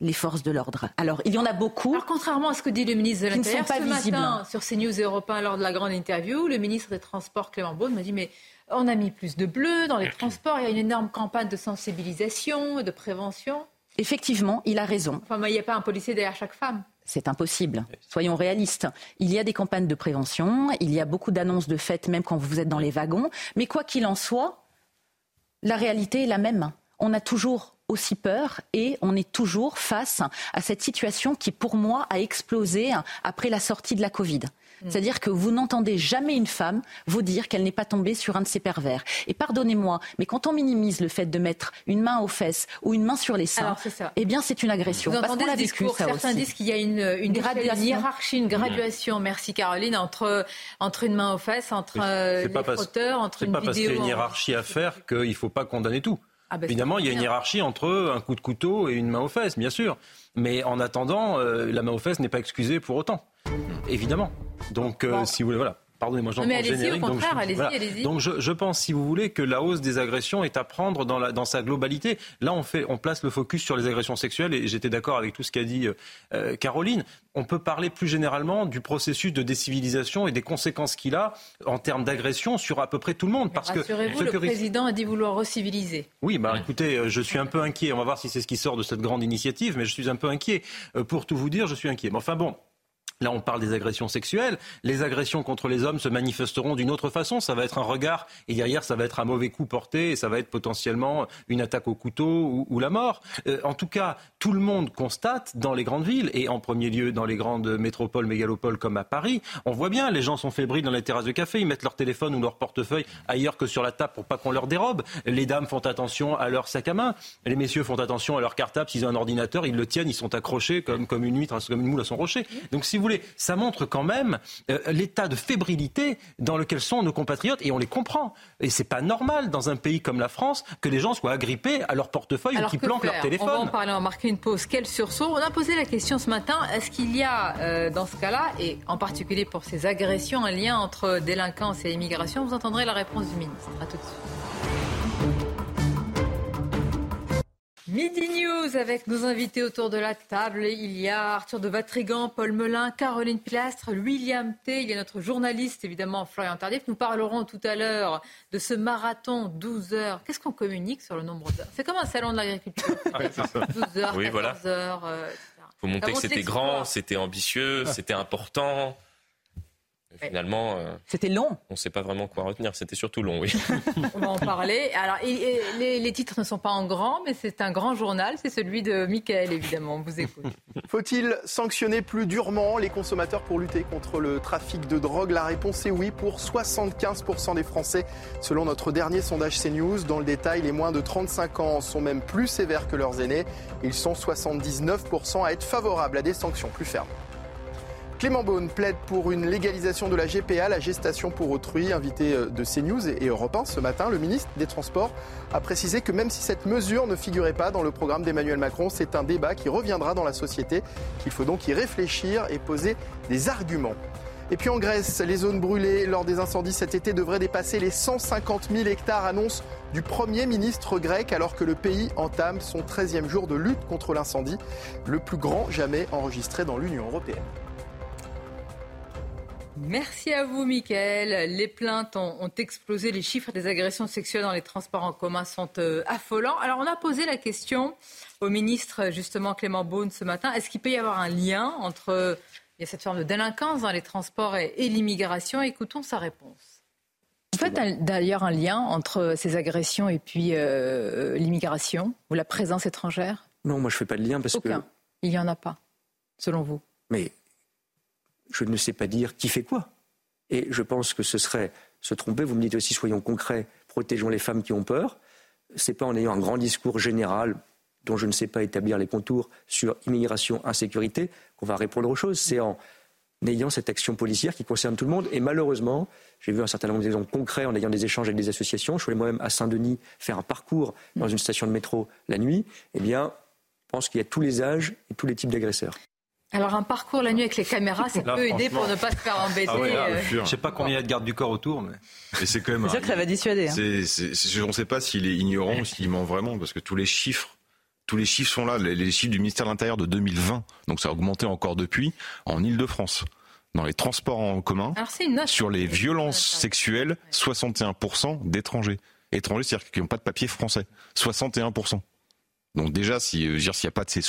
les forces de l'ordre. Alors, il y en a beaucoup.
Alors, contrairement à ce que dit le ministre de l'Intérieur, ce visibles. matin, sur CNews Européens, lors de la grande interview, le ministre des Transports, Clément Beaune, m'a dit, mais on a mis plus de bleu dans les transports, il y a une énorme campagne de sensibilisation de prévention.
Effectivement, il a raison.
Enfin, il n'y a pas un policier derrière chaque femme.
C'est impossible. Soyons réalistes. Il y a des campagnes de prévention, il y a beaucoup d'annonces de fêtes, même quand vous êtes dans les wagons. Mais quoi qu'il en soit, la réalité est la même. On a toujours aussi peur et on est toujours face à cette situation qui, pour moi, a explosé après la sortie de la Covid. Mm. C'est-à-dire que vous n'entendez jamais une femme vous dire qu'elle n'est pas tombée sur un de ces pervers. Et pardonnez-moi, mais quand on minimise le fait de mettre une main aux fesses ou une main sur les seins, eh bien c'est une agression.
Vous parce entendez discours, Certains disent qu'il y a une, une, hiérarchie, une graduation, merci Caroline, entre, entre une main aux fesses, entre euh, les frotteurs, entre une vidéo...
C'est pas parce qu'il y a une hiérarchie à faire qu'il ne faut pas condamner tout. Ah ben, Évidemment, il y a une hiérarchie entre un coup de couteau et une main aux fesses, bien sûr. Mais en attendant, euh, la main aux fesses n'est pas excusée pour autant. Évidemment. Donc, euh, si vous voulez, voilà. Pardonnez-moi, j'entends générique.
au
donc je-
allez-y,
voilà.
allez-y.
Donc je, je pense, si vous voulez, que la hausse des agressions est à prendre dans, la, dans sa globalité. Là, on, fait, on place le focus sur les agressions sexuelles et j'étais d'accord avec tout ce qu'a dit euh, Caroline. On peut parler plus généralement du processus de décivilisation et des conséquences qu'il a en termes d'agression sur à peu près tout le monde. Parce que ce
le
que
président a dit vouloir reciviliser.
oui, bah écoutez, euh, je suis un peu inquiet. On va voir si c'est ce qui sort de cette grande initiative, mais je suis un peu inquiet. Euh, Pour tout vous dire, je suis inquiet. Mais enfin bon. Là, on parle des agressions sexuelles. Les agressions contre les hommes se manifesteront d'une autre façon. Ça va être un regard, et derrière, ça va être un mauvais coup porté, et ça va être potentiellement une attaque au couteau ou, la mort. Euh, en tout cas, tout le monde constate dans les grandes villes, et en premier lieu dans les grandes métropoles, mégalopoles comme à Paris, on voit bien, les gens sont fébriles dans les terrasses de café, ils mettent leur téléphone ou leur portefeuille ailleurs que sur la table pour pas qu'on leur dérobe. Les dames font attention à leur sac à main. Les messieurs font attention à leur cartable. S'ils ont un ordinateur, ils le tiennent, ils sont accrochés comme, comme une huître, comme une moule à son rocher. Donc, si vous voulez, ça montre quand même euh, l'état de fébrilité dans lequel sont nos compatriotes et on les comprend. Et c'est pas normal dans un pays comme la France que les gens soient agrippés à leur portefeuille
Alors
ou qu'ils
que
planquent leur
On va en
téléphone.
parler, on va marquer une pause. Quel sursaut On a posé la question ce matin est-ce qu'il y a euh, dans ce cas-là, et en particulier pour ces agressions, un lien entre délinquance et immigration? Vous entendrez la réponse du ministre. À tout de suite. Midi News avec nos invités autour de la table. Il y a Arthur de Vatrigan, Paul Melun, Caroline Pilastre, William T. Il y a notre journaliste, évidemment, Florian Tardif. Nous parlerons tout à l'heure de ce marathon 12 heures. Qu'est-ce qu'on communique sur le nombre d'heures? C'est comme un salon de l'agriculture. *laughs* 12 heures,
Oui,
14
voilà.
heures, euh, etc.
faut montrer que c'était grand, c'était ambitieux, c'était important. Et Finalement, euh,
C'était long.
on ne sait pas vraiment quoi retenir. C'était surtout long, oui. *laughs*
On va en parler. Alors, et- et les, les titres ne sont pas en grand, mais c'est un grand journal. C'est celui de Michael, évidemment. On vous écoute. *laughs*
Faut-il sanctionner plus durement les consommateurs pour lutter contre le trafic de drogue? La réponse est oui pour 75% des Français, selon notre dernier sondage CNews. Dans le détail, les moins de 35 ans sont même plus sévères que leurs aînés. Ils sont 79% à être favorables à des sanctions plus fermes. Clément Beaune plaide pour une légalisation de la GPA, la gestation pour autrui. Invité euh, de CNews et Europe 1 ce matin, le ministre des Transports a précisé que même si cette mesure ne figurait pas dans le programme d'Emmanuel Macron, c'est un débat qui reviendra dans la société, qu'il faut donc y réfléchir et poser des arguments. Et puis en Grèce, les zones brûlées lors des incendies cet été devraient dépasser les 150 000 hectares, annonce du Premier ministre grec, alors que le pays entame son 13e jour de lutte contre l'incendie, le plus grand jamais enregistré dans l'Union européenne.
Merci à vous, Michael. Les plaintes ont, ont explosé. Les chiffres des agressions sexuelles dans les transports en commun sont euh, affolants. Alors, on a posé la question au ministre, justement, Clément Beaune, ce matin. Est-ce qu'il peut y avoir un lien entre euh, il y a cette forme de délinquance dans les transports et, et l'immigration? Écoutons sa réponse. Vous faites d'ailleurs un lien entre ces agressions et puis euh, l'immigration? Ou la présence étrangère?
Non, moi je fais pas de lien parce
Aucun.
que.
Il n'y en a pas, selon vous.
Mais je ne sais pas dire qui fait quoi. Et je pense que ce serait se tromper. Vous me dites aussi, soyons concrets, protégeons les femmes qui ont peur. C'est pas en ayant un grand discours général dont je ne sais pas établir les contours sur immigration, insécurité, qu'on va répondre aux choses. C'est en ayant cette action policière qui concerne tout le monde. Et malheureusement, j'ai vu un certain nombre d'exemples concrets en ayant des échanges avec des associations. Je suis allé moi-même à Saint-Denis faire un parcours dans une station de métro la nuit. Eh bien, je pense qu'il y a tous les âges et tous les types d'agresseurs.
Alors, un parcours la nuit avec les caméras, ça
Là,
peut aider pour ne pas se faire embêter.
Ah ouais, là,
euh.
Je sais pas combien il y a de gardes du corps autour, mais.
Et c'est quand même. *laughs*
C'est sûr que ça va dissuader. hein.
C'est, c'est- c'est- on ne sait pas s'il est ignorant ou s'il ment vraiment, parce que tous les chiffres, tous les chiffres sont là. Les, les chiffres du ministère de l'Intérieur de 2020, donc ça a augmenté encore depuis, en Ile-de-France. Dans les transports en commun,
Alors, c'est une note.
sur les violences sexuelles, 61% d'étrangers. Étrangers, c'est-à-dire qui n'ont pas de papier français. 61%. Donc déjà, si, s'il n'y a pas de ces,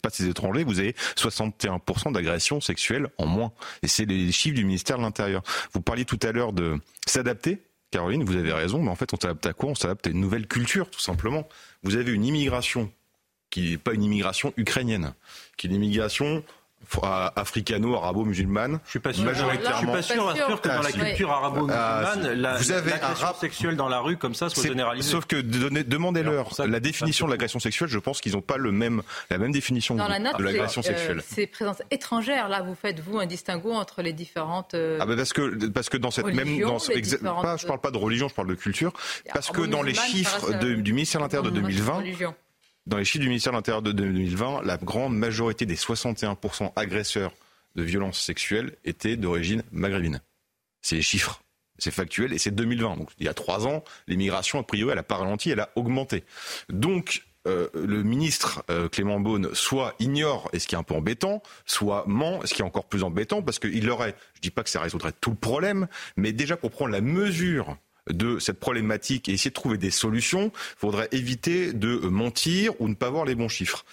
pas de ces étrangers, vous avez 61% d'agressions sexuelles en moins. Et c'est les chiffres du ministère de l'Intérieur. Vous parliez tout à l'heure de s'adapter. Caroline, vous avez raison, mais en fait, on s'adapte à quoi? On s'adapte à une nouvelle culture, tout simplement. Vous avez une immigration qui n'est pas une immigration ukrainienne, qui est une immigration africano-arabo-musulmane.
Je suis pas sûr.
Majoritairement.
Je suis pas sûr, que dans la
Ah,
culture arabo-musulmane,
Ah, si.
la,
Vous avez un
l'agression
rap-
sexuelle dans la rue comme ça soit
C'est-
généralisée.
Sauf que demandez-leur la définition de l'agression sexuelle. Je pense qu'ils n'ont pas le même, la même définition
Dans
que
la note,
de l'agression
euh,
sexuelle.
c'est présence étrangère. Là, vous faites, vous, un distinguo entre les différentes. euh,
Ah bah parce que parce que dans cette même
Religion,
dans ce- exa- pas, je parle pas de religion, je parle de culture parce que dans les chiffres de-
euh,
du ministère de l'Intérieur de
musulmane,
2020,
religion.
Dans les chiffres du ministère de l'Intérieur de 2020, la grande majorité des 61% agresseurs de violences sexuelles étaient d'origine maghrébine. C'est les chiffres. C'est factuel et c'est 2020. Donc il y a trois ans, l'immigration, a priori, elle a pas ralenti, elle a augmenté. Donc euh, le ministre euh, Clément Beaune soit ignore, et ce qui est un peu embêtant, soit ment, ce qui est encore plus embêtant, parce qu'il aurait, je dis pas que ça résoudrait tout le problème, mais déjà pour prendre la mesure de cette problématique et essayer de trouver des solutions, il faudrait éviter de mentir ou ne pas voir les bons chiffres.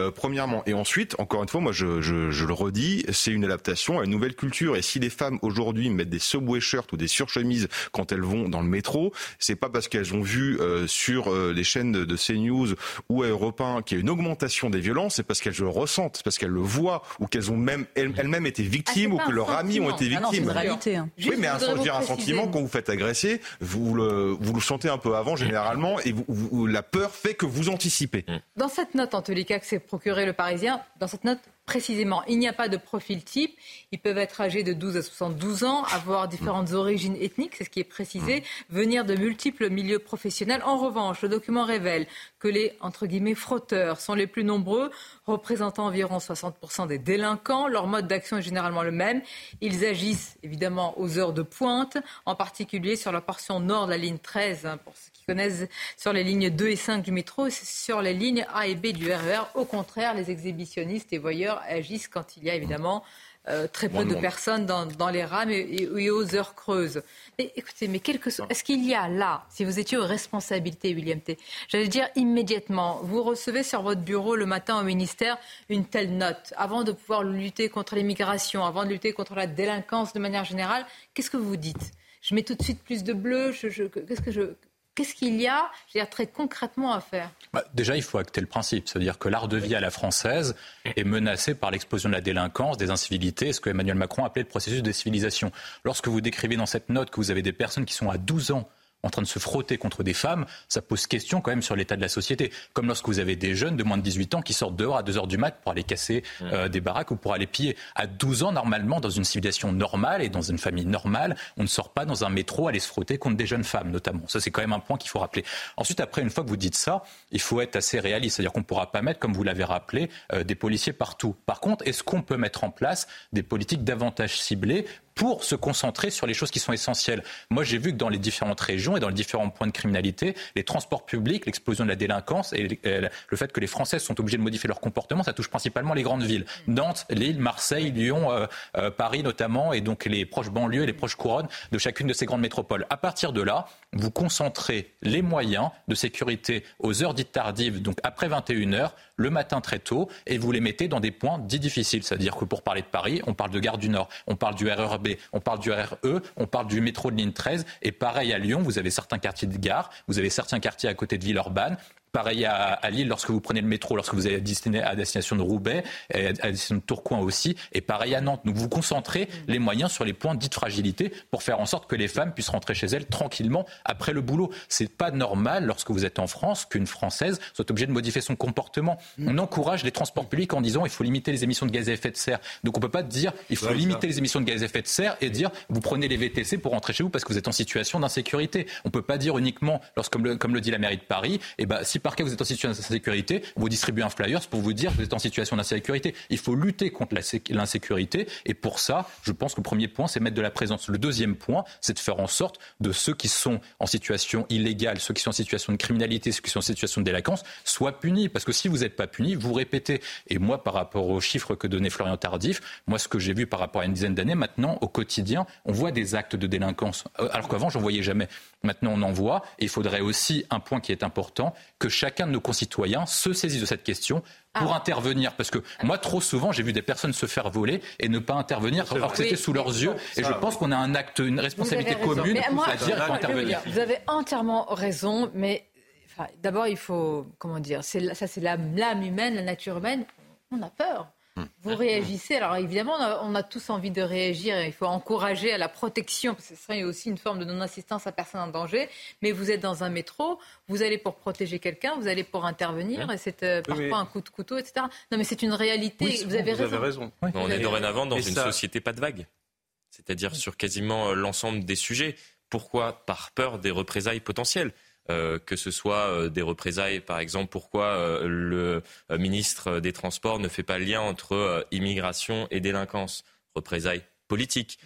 Euh, premièrement. Et ensuite, encore une fois, moi je, je, je le redis, c'est une adaptation à une nouvelle culture. Et si les femmes aujourd'hui mettent des subway shirts ou des surchemises quand elles vont dans le métro, c'est pas parce qu'elles ont vu euh, sur euh, les chaînes de, de CNews ou à Europe 1 qu'il y a une augmentation des violences, c'est parce qu'elles le ressentent, c'est parce qu'elles le voient ou qu'elles ont même elles-mêmes été victimes
Ah,
ou que leurs amis ont été
Ah non, c'est
victimes.
une réalité, hein.
Oui, mais un, je veux dire, un sentiment quand vous faites agresser, vous le, vous le sentez un peu avant généralement et vous, vous- la peur fait que vous anticipez.
Dans cette note, en tous les cas, que s'est procuré le Parisien, dans cette note, précisément, il n'y a pas de profil type. Ils peuvent être âgés de 12 à 72 ans, avoir différentes origines ethniques, c'est ce qui est précisé, venir de multiples milieux professionnels. En revanche, le document révèle que les, entre guillemets, frotteurs sont les plus nombreux, représentant environ 60% des délinquants. Leur mode d'action est généralement le même. Ils agissent évidemment aux heures de pointe, en particulier sur la portion nord de la ligne 13, hein, pour qui connaissent, sur les lignes 2 et 5 du métro, sur les lignes A et B du RER. Au contraire, les exhibitionnistes et voyeurs agissent quand il y a évidemment euh, très peu
de
personnes dans, dans les rames et, aux heures creuses. Mais écoutez, mais quel que soit- est-ce qu'il y a là, si vous étiez aux responsabilités, William T, j'allais dire immédiatement, vous recevez sur votre bureau le matin au ministère une telle note, avant de pouvoir lutter contre l'immigration, avant de lutter contre la délinquance de manière générale, qu'est-ce que vous dites? Je mets tout de suite plus de bleu, je- je- qu'est-ce que je... Qu'est-ce qu'il y a, je très concrètement à faire
Bah, déjà, il faut acter le principe, c'est-à-dire que l'art de vie à la française est menacé par l'explosion de la délinquance, des incivilités, ce que Emmanuel Macron appelait le processus de civilisation. Lorsque vous décrivez dans cette note que vous avez des personnes qui sont à 12 ans en train de se frotter contre des femmes, ça pose question quand même sur l'état de la société. Comme lorsque vous avez des jeunes de moins de 18 ans qui sortent dehors à 2 heures du mat pour aller casser euh, des baraques ou pour aller piller. À 12 ans, normalement, dans une civilisation normale et dans une famille normale, on ne sort pas dans un métro aller se frotter contre des jeunes femmes, notamment. Ça, c'est quand même un point qu'il faut rappeler. Ensuite, après, une fois que vous dites ça, il faut être assez réaliste. C'est-à-dire qu'on ne pourra pas mettre, comme vous l'avez rappelé, euh, des policiers partout. Par contre, est-ce qu'on peut mettre en place des politiques davantage ciblées pour se concentrer sur les choses qui sont essentielles. Moi, j'ai vu que dans les différentes régions et dans les différents points de criminalité, les transports publics, l'explosion de la délinquance et euh, le fait que les Français sont obligés de modifier leur comportement, ça touche principalement les grandes villes. Nantes, Lille, Marseille, Lyon, euh, euh, Paris notamment, et donc les proches banlieues et les proches couronnes de chacune de ces grandes métropoles. À partir de là, vous concentrez les moyens de sécurité aux heures dites tardives, donc après 21h, le matin très tôt, et vous les mettez dans des points dits difficiles. C'est-à-dire que pour parler de Paris, on parle de Gare du Nord, on parle du RERB, on parle du RRE, on parle du métro de ligne 13, et pareil à Lyon, vous avez certains quartiers de gare, vous avez certains quartiers à côté de Villeurbanne, Pareil à, à Lille, lorsque vous prenez le métro, lorsque vous allez destiné à destination de Roubaix, et à destination de Tourcoing aussi, et pareil à Nantes. Donc vous concentrez les moyens sur les points dits de fragilité pour faire en sorte que les femmes puissent rentrer chez elles tranquillement après le boulot. C'est pas normal lorsque vous êtes en France qu'une Française soit obligée de modifier son comportement. On encourage les transports publics en disant il faut limiter les émissions de gaz à effet de serre. Donc on peut pas dire il faut
Ouais,
limiter
ça.
les émissions de gaz à effet de serre et dire vous prenez les VTC pour rentrer chez vous parce que vous êtes en situation d'insécurité. On peut pas dire uniquement, lorsque, comme, le, comme le dit la mairie de Paris, eh ben, si par cas vous êtes en situation d'insécurité, vous distribuez un flyers pour vous dire que vous êtes en situation d'insécurité. Il faut lutter contre l'insécurité et pour ça, je pense que le premier point, c'est mettre de la présence. Le deuxième point, c'est de faire en sorte de ceux qui sont en situation illégale, ceux qui sont en situation de criminalité, ceux qui sont en situation de délinquance, soient punis. Parce que si vous n'êtes pas punis, vous répétez. Et moi, par rapport aux chiffres que donnait Florian Tardif, moi, ce que j'ai vu par rapport à une dizaine d'années, maintenant, au quotidien, on voit des actes de délinquance. Euh, Alors qu'avant, j'en voyais jamais. Maintenant, on en voit. Et il faudrait aussi, un point qui est important, que chacun de nos concitoyens se saisisse de cette question pour intervenir. Parce que moi, trop souvent, j'ai vu des personnes se faire voler et ne pas intervenir alors que c'était
Oui.
sous leurs yeux. Et je pense qu'on a un acte, une responsabilité commune
Mais moi,
à dire qu'il faut intervenir.
Vous avez entièrement raison, mais enfin, d'abord, il faut, comment dire, c'est la- ça c'est l'âme humaine, la nature humaine. On a peur. Vous réagissez. Alors évidemment, on a, on a tous envie de réagir. Il faut encourager à la protection, parce que ce serait aussi une forme de non-assistance à personne en danger. Mais vous êtes dans un métro, vous allez pour protéger quelqu'un, vous allez pour intervenir, et c'est euh, parfois
oui.
un coup de couteau, etc. Non, mais c'est une réalité.
Oui,
vous, avez raison.
Mais On est dorénavant dans
Et
une
ça-
société pas de vague. C'est-à-dire sur quasiment euh, l'ensemble des sujets. Pourquoi? Par peur des représailles potentielles. Euh, que ce soit euh, des représailles, par exemple, pourquoi euh, le ministre des Transports ne fait pas le lien entre immigration et délinquance? Représailles politique.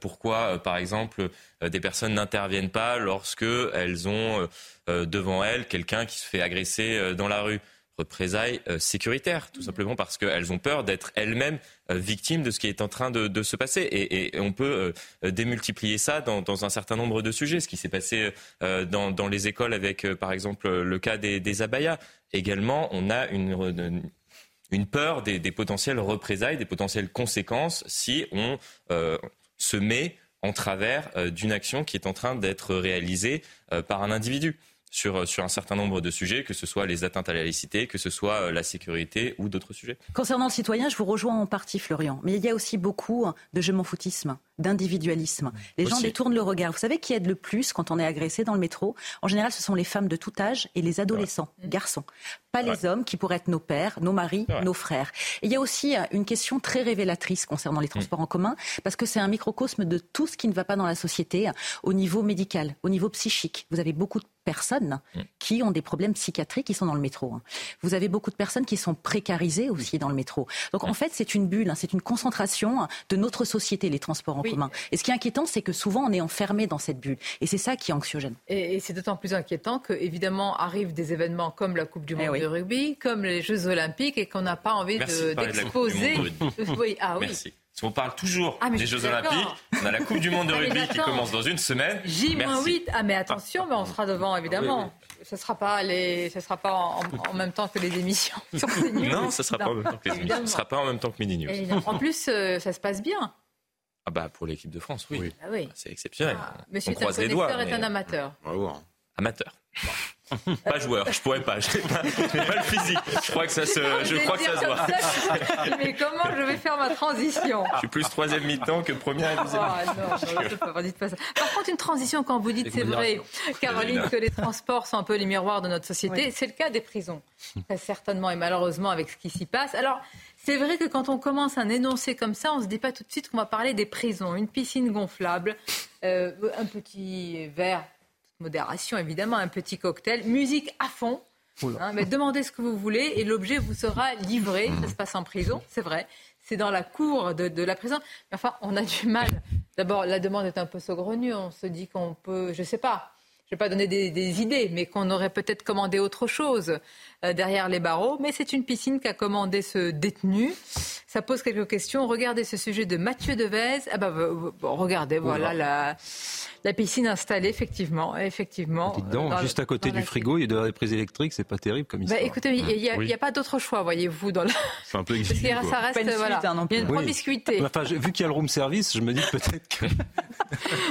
pourquoi, par exemple, des personnes n'interviennent pas lorsque elles ont devant elles quelqu'un qui se fait agresser dans la rue? Représailles euh, sécuritaires, tout simplement parce qu'elles ont peur d'être elles-mêmes euh, victimes de ce qui est en train de, se passer. Et, on peut euh, démultiplier ça dans, un certain nombre de sujets. Ce qui s'est passé dans, les écoles avec, par exemple, le cas des, abayas. Également, on a une, une peur des, des, potentielles représailles, des potentielles conséquences si on se met en travers d'une action qui est en train d'être réalisée par un individu sur, sur un certain nombre de sujets, que ce soit les atteintes à la laïcité, que ce soit euh, la sécurité ou d'autres sujets.
Concernant le citoyen, je vous rejoins en partie, Florian. Mais il y a aussi beaucoup de je m'en foutisme, d'individualisme. Les gens détournent le regard. Vous savez qui aide le plus quand on est agressé dans le métro? En général, ce sont les femmes de tout âge et les adolescents, garçons. Pas les hommes qui pourraient être nos pères, nos maris, nos frères. Et il y a aussi euh, une question très révélatrice concernant les transports en commun, parce que c'est un microcosme de tout ce qui ne va pas dans la société au niveau médical, au niveau psychique. Vous avez beaucoup de personnes mm. qui ont des problèmes psychiatriques qui sont dans le métro. Hein. Vous avez beaucoup de personnes qui sont précarisées aussi dans le métro. Donc en fait, c'est une bulle, hein, c'est une concentration de notre société, les transports en commun. Et ce qui est inquiétant, c'est que souvent on est enfermé dans cette bulle. Et c'est ça qui est anxiogène.
Et, c'est d'autant plus inquiétant que, évidemment, arrivent des événements comme la Coupe du eh Monde de rugby, comme les Jeux Olympiques, et qu'on n'a pas envie d'exposer. *laughs*
oui, ah oui. Merci. Si on parle toujours ah, des Jeux Olympiques, on a la Coupe du Monde de rugby qui commence dans une semaine.
J-8. Ah, mais attention, mais on sera devant, évidemment. Ce ne sera pas, les... *laughs* Ce sera pas en, même temps que les émissions
Non, ce ne sera pas en même temps que les émissions. Ce sera pas en même temps que News.
En plus, euh, ça se passe bien.
Ah bah pour l'équipe de France, oui.
Ah oui.
C'est exceptionnel.
Ah, monsieur on croise les doigts. est un amateur.
Amateur. *laughs* pas joueur, je pourrais pas. Je n'ai pas, pas, le physique. Je crois que ça se, je crois que ça se voit.
mais comment je vais faire ma transition
Je suis plus troisième mi-temps que première et deuxième.
Ah non, non, pas ça. Par contre, une transition quand vous dites c'est vrai, Caroline, que les transports sont un peu les miroirs de notre société, c'est le cas des prisons, certainement et malheureusement avec ce qui s'y passe. Alors. C'est vrai que quand on commence un énoncé comme ça, on ne se dit pas tout de suite qu'on va parler des prisons. Une piscine gonflable, euh, un petit verre modération évidemment, un petit cocktail, musique à fond. Hein, mais demandez ce que vous voulez et l'objet vous sera livré. Ça se passe en prison, c'est vrai. C'est dans la cour de, la prison. Mais enfin, on a du mal. D'abord, la demande est un peu saugrenue. On se dit qu'on peut, je ne sais pas, je ne vais pas donner des, idées, mais qu'on aurait peut-être commandé autre chose derrière les barreaux. Mais c'est une piscine qu'a commandé ce détenu. Ça pose quelques questions. Regardez ce sujet de Mathieu Devez. Ah bah, regardez, voilà la la piscine installée, effectivement. effectivement
euh, juste à côté du frigo, il y a des prises électriques, c'est pas terrible comme bah,
histoire. écoutez, il n'y a, pas d'autre choix, voyez-vous. Dans
C'est un peu exigu, Parce
que ça reste, voilà, hein, il y a une promiscuité.
Enfin, vu qu'il y a le room service, je me dis peut-être que...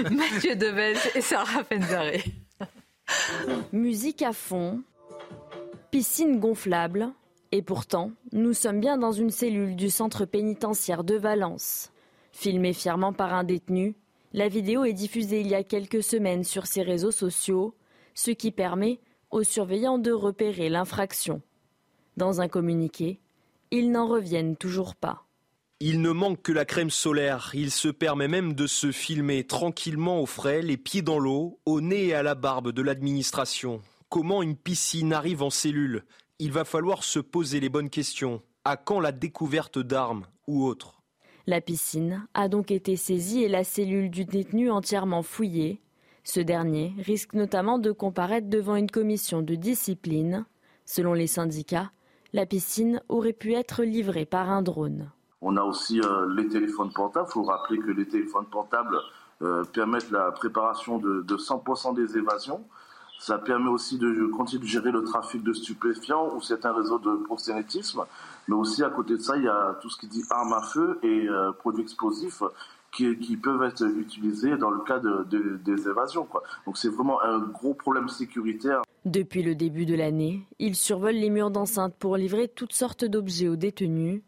*laughs*
Mathieu Devez et Sarah Fenzaré.
Musique à fond, piscine gonflable, et pourtant, nous sommes bien dans une cellule du centre pénitentiaire de Valence. Filmée fièrement par un détenu, la vidéo est diffusée il y a quelques semaines sur ses réseaux sociaux, ce qui permet aux surveillants de repérer l'infraction. Dans un communiqué, ils n'en reviennent toujours pas.
Il ne manque que la crème solaire. Il se permet même de se filmer tranquillement au frais, les pieds dans l'eau, au nez et à la barbe de l'administration. Comment une piscine arrive en cellule Il va falloir se poser les bonnes questions. À quand la découverte d'armes ou autres?
La piscine a donc été saisie et la cellule du détenu entièrement fouillée. Ce dernier risque notamment de comparaître devant une commission de discipline. Selon les syndicats, la piscine aurait pu être livrée par un drone.
On a aussi euh, les téléphones portables. Il faut rappeler que les téléphones portables euh, permettent la préparation de, de 100% des évasions. Ça permet aussi de continuer de gérer le trafic de stupéfiants ou certains réseaux de proxénétisme. Mais aussi, à côté de ça, il y a tout ce qui dit armes à feu et euh, produits explosifs qui, peuvent être utilisés dans le cas de, des évasions. Donc c'est vraiment un gros problème sécuritaire.
Depuis le début de l'année, ils survolent les murs d'enceinte pour livrer toutes sortes d'objets aux détenus.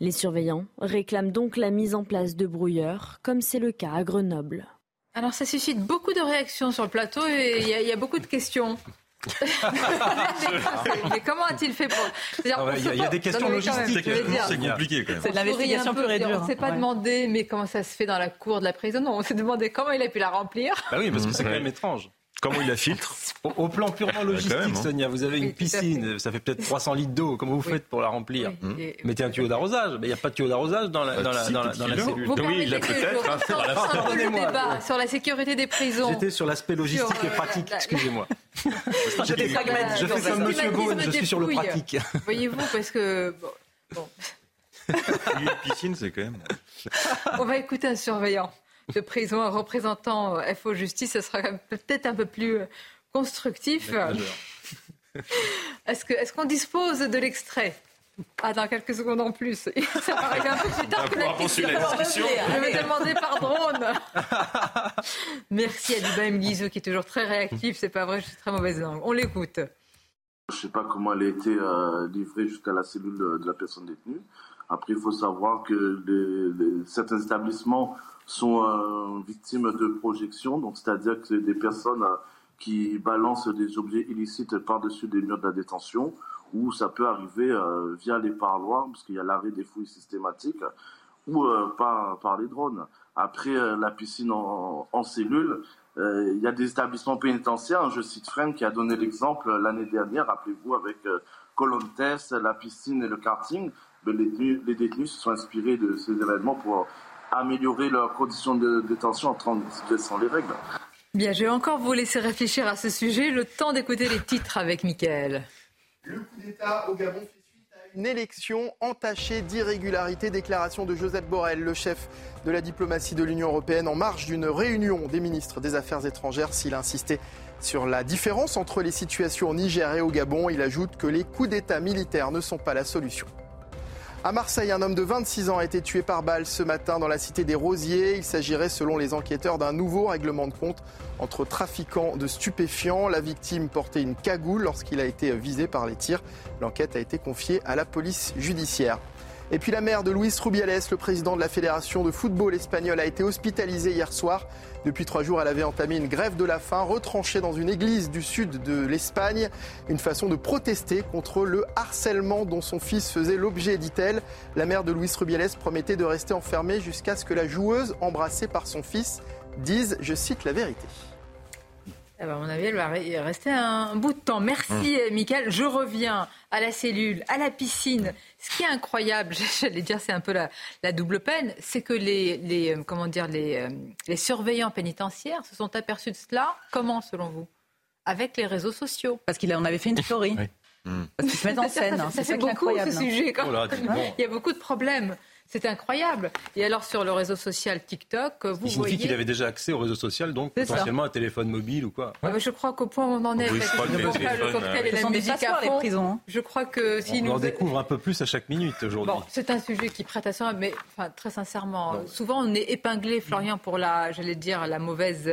Les surveillants réclament donc la mise en place de brouilleurs, comme c'est le cas à Grenoble.
Alors ça suscite beaucoup de réactions sur le plateau et il y, a beaucoup de questions. mais comment a-t-il fait pour
ah Il y, a des questions logistiques. C'est compliqué quand même.
C'est de l'investigation pure et dure. On ne s'est pas demandé, mais comment ça se fait dans la cour de la prison Non, on s'est demandé comment il a pu la remplir.
Bah oui, parce que c'est quand même étrange.
Comment il la filtre *laughs*
au, plan purement logistique,
hein.
Sonia, vous avez une piscine, ça fait peut-être 300 litres d'eau. Comment vous faites pour la remplir
Oui,
Mettez un tuyau d'arrosage. Mais il n'y a pas de tuyau d'arrosage dans la,
Bah,
dans la,
si,
dans la,
petit
dans la
kilo.
cellule.
Vous
Oui, il l'a
que
peut-être,
un peu le
Pardonnez-moi.
débat sur la sécurité des prisons.
J'étais sur l'aspect logistique
Sur,
et
euh,
pratique, excusez-moi. *laughs*
J'étais pragmatique.
Je fais
Sur
comme
le
Monsieur Gaulle, je suis sur le pratique.
Voyez-vous, parce que... bon, bon. *laughs*
Une piscine, c'est quand même.
On va écouter un surveillant de prison, un représentant euh, FO Justice. Ce sera peut-être un peu plus euh, constructif. *laughs* Est-ce que- est-ce qu'on dispose de l'extrait? Ah, dans quelques secondes en plus. *laughs* Ça arriver un peu plus tard
On va
que la
pouvoir poursuivre la discussion.
Je vais demander par drone. *laughs* Merci à Dubaï Guizot qui est toujours très réactif. C'est pas vrai, je suis très mauvaise langue. On l'écoute.
Je ne sais pas comment elle a été euh, livrée jusqu'à la cellule de, de la personne détenue. Après, il faut savoir que les- les- certains établissements sont euh, victimes de projections, donc c'est-à-dire que c'est des personnes euh, qui balancent des objets illicites par-dessus des murs de la détention, ou ça peut arriver euh, via les parloirs, parce qu'il y a l'arrêt des fouilles systématiques, ou par, par les drones. Après la piscine en, en cellule, il y a des établissements pénitentiaires, je cite Fren qui a donné l'exemple l'année dernière, rappelez-vous, avec Colontes, la piscine et le karting, les détenus se sont inspirés de ces événements pour améliorer leurs conditions de détention en transgressant les règles.
Bien, je vais encore vous laisser réfléchir à ce sujet. Le temps d'écouter les titres avec Mickaël.
Le coup d'État au Gabon fait suite à une élection entachée d'irrégularités. Déclaration de Joseph Borrell, le chef de la diplomatie de l'Union européenne, en marge d'une réunion des ministres des Affaires étrangères. S'il a insisté sur la différence entre les situations au Niger et au Gabon, il ajoute que les coups d'État militaires ne sont pas la solution. À Marseille, un homme de 26 ans a été tué par balle ce matin dans la cité des Rosiers. Il s'agirait, selon les enquêteurs, d'un nouveau règlement de compte entre trafiquants de stupéfiants. La victime portait une cagoule lorsqu'il a été visé par les tirs. L'enquête a été confiée à la police judiciaire. Et puis la mère de Luis Rubiales, le président de la Fédération de football espagnole, a été hospitalisée hier soir. Depuis trois jours, elle avait entamé une grève de la faim, retranchée dans une église du sud de l'Espagne. Une façon de protester contre le harcèlement dont son fils faisait l'objet, dit-elle. La mère de Luis Rubiales promettait de rester enfermée jusqu'à ce que la joueuse, embrassée par son fils, dise, je cite, la vérité.
Eh ben, à mon avis, elle va re- rester un bout de temps. Merci, euh, Michael. Je reviens à la cellule, à la piscine. Ce qui est incroyable, *laughs* j'allais dire, c'est un peu la, la double peine, c'est que les, les, euh, comment dire, les, euh, les surveillants pénitentiaires se sont aperçus de cela. Comment, selon vous? Avec les réseaux sociaux.
Parce qu'il en avait fait une story. Parce qu'ils se mettent en *laughs* scène.
Ça,
hein.
ça
C'est
fait
ça qui est
beaucoup ce
incroyable. hein.
sujet. quand
Oh là.
Il y a beaucoup de problèmes. C'est incroyable. Et alors sur le réseau social TikTok, vous
Il signifie
voyez.
qu'il avait déjà accès au réseau social, donc
ça.
potentiellement un téléphone mobile ou quoi.
Ah je crois qu'au point où on en est
Oui,
avec
je crois que
le,
les
cocktail, le
téléphones,
cocktail
euh,
et
Ce
la
sont des
musique à
passoires, les
fond,
prisons, hein.
je crois que si
On
nous
en découvre un peu plus à chaque minute aujourd'hui.
Bon, c'est un sujet qui prête à ça, mais enfin, très sincèrement, souvent on est épinglé, Florian, pour la, j'allais dire, la mauvaise,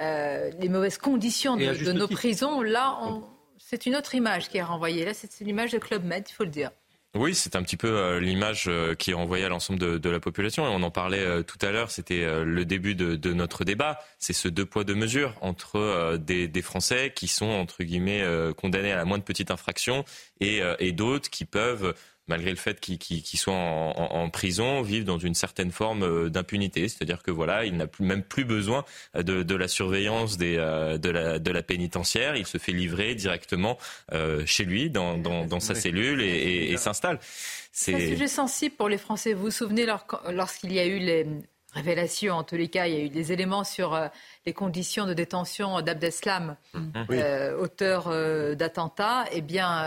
euh, les mauvaises conditions de, nos prisons. Là, on- c'est une autre image qui est renvoyée. Là, c'est c'est l'image de Club Med, il faut le dire.
Oui, c'est un petit peu euh, l'image euh, qui est renvoyée à l'ensemble de, la population. Et on en parlait euh, tout à l'heure, c'était le début de, notre débat. C'est ce deux poids, deux mesures entre des, Français qui sont, entre guillemets, condamnés à la moindre petite infraction et d'autres qui peuvent, malgré le fait qu'ils qu'ils soient en, en- en prison, vivre dans une certaine forme euh, d'impunité. C'est-à-dire que voilà, il n'a plus- même plus besoin de, de la surveillance des, euh, de, la, de la pénitentiaire. Il se fait livrer directement euh, chez lui, dans, dans, dans sa cellule et, et- et s'installe.
C'est un sujet sensible pour les Français. Vous vous souvenez lors- lorsqu'il y a eu les révélations, en tous les cas, il y a eu des éléments sur euh, les conditions de détention d'Abdeslam, euh, auteur euh, d'attentats. Eh bien,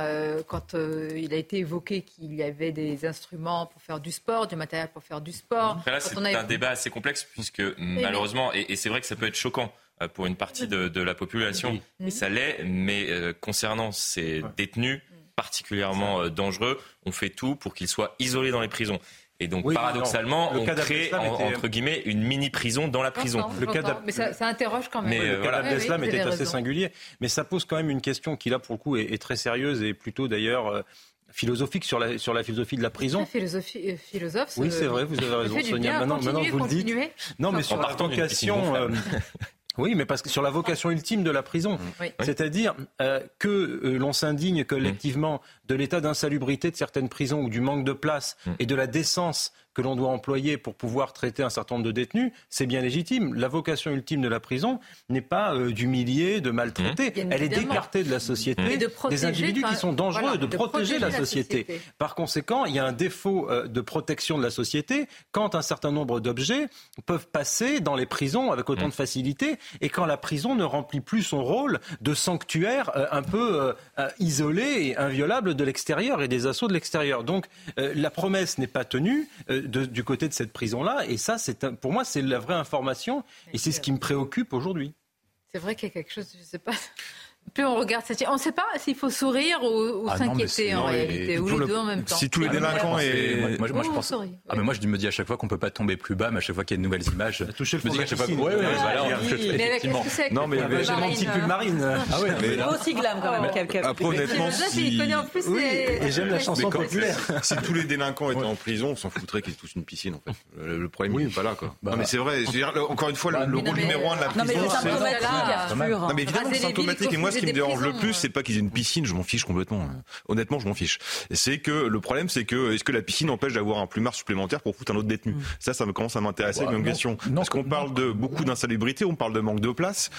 quand il a été évoqué qu'il y avait des instruments pour faire du sport, du matériel pour faire du sport.
Après là, c'est un débat assez complexe puisque malheureusement, et, et c'est vrai que ça peut être choquant pour une partie de, de la population, et ça l'est, mais concernant ces détenus particulièrement dangereux, on fait tout pour qu'ils soient isolés dans les prisons. Et donc,
Oui,
paradoxalement,
non, le
on
cas
crée,
d'Abdeslam
en-
était-
entre guillemets, une mini-prison dans la prison.
J'entends, j'entends, mais ça, ça interroge quand même.
Mais, euh,
le
voilà.
cas d'Abdeslam
Oui, oui, vous
était assez
raison.
singulier, mais ça pose quand même une question qui là pour le coup est, est très sérieuse et plutôt d'ailleurs euh, philosophique sur la, sur la philosophie de la prison.
Très philosophie, euh, philosophe.
Oui,
ce-
c'est vrai, vous avez raison, Sonia. Maintenant, maintenant
Continuez,
vous le dites. Non, mais sur la vocation. *laughs* Oui, mais parce que sur la vocation ultime de la prison, c'est-à-dire euh, que euh, l'on s'indigne collectivement de l'état d'insalubrité de certaines prisons ou du manque de place et de la décence que l'on doit employer pour pouvoir traiter un certain nombre de détenus, c'est bien légitime. La vocation ultime de la prison n'est pas euh, d'humilier, de maltraiter. Elle est d'écarter de la société des individus qui sont dangereux, de, protéger, la, société. Par conséquent, il y a un défaut euh, de protection de la société quand un certain nombre d'objets peuvent passer dans les prisons avec autant de facilité et quand la prison ne remplit plus son rôle de sanctuaire euh, un peu isolé et inviolable de l'extérieur et des assauts de l'extérieur. Donc la promesse n'est pas tenue du côté de cette prison-là. Et ça, c'est pour moi, c'est la vraie information. Et c'est ce qui me préoccupe aujourd'hui.
C'est vrai qu'il y a quelque chose, je ne sais pas. Plus on regarde cette... On ne sait pas s'il faut sourire ou, ou ah s'inquiéter en réalité, ou les deux en même temps.
Si tous les délinquants et...
Moi, moi, je pense... Ah, mais moi, je me dis à chaque fois qu'on ne peut pas tomber plus bas, mais à chaque fois qu'il y a de nouvelles images...
Toucher le
fond
de
à chaque fois...
Ouais,
ouais, effectivement.
Non, mais j'ai mon petit pull marine.
Ah ouais, mais... aussi glam quand même.
Après, honnêtement, si...
Et j'aime la chanson populaire. *laughs*
Si tous les délinquants étaient en prison, on s'en foutrait qu'ils aient tous une piscine, en fait. Le problème, il n'est pas là, quoi. Non, mais c'est vrai. Encore une fois, le rôle numéro un de la prison, c'est... Non, mais évidemment, c'est symptomatique. Et moi, ce qui me dérange le plus, c'est pas qu'ils aient une piscine, je m'en fiche complètement. Honnêtement, je m'en fiche. C'est que le problème, c'est que est-ce que la piscine empêche d'avoir un plumard supplémentaire pour foutre un autre détenu? Mm. Ça, ça me commence à m'intéresser comme question. Parce qu'on parle de beaucoup d'insalubrité, on parle de manque de place.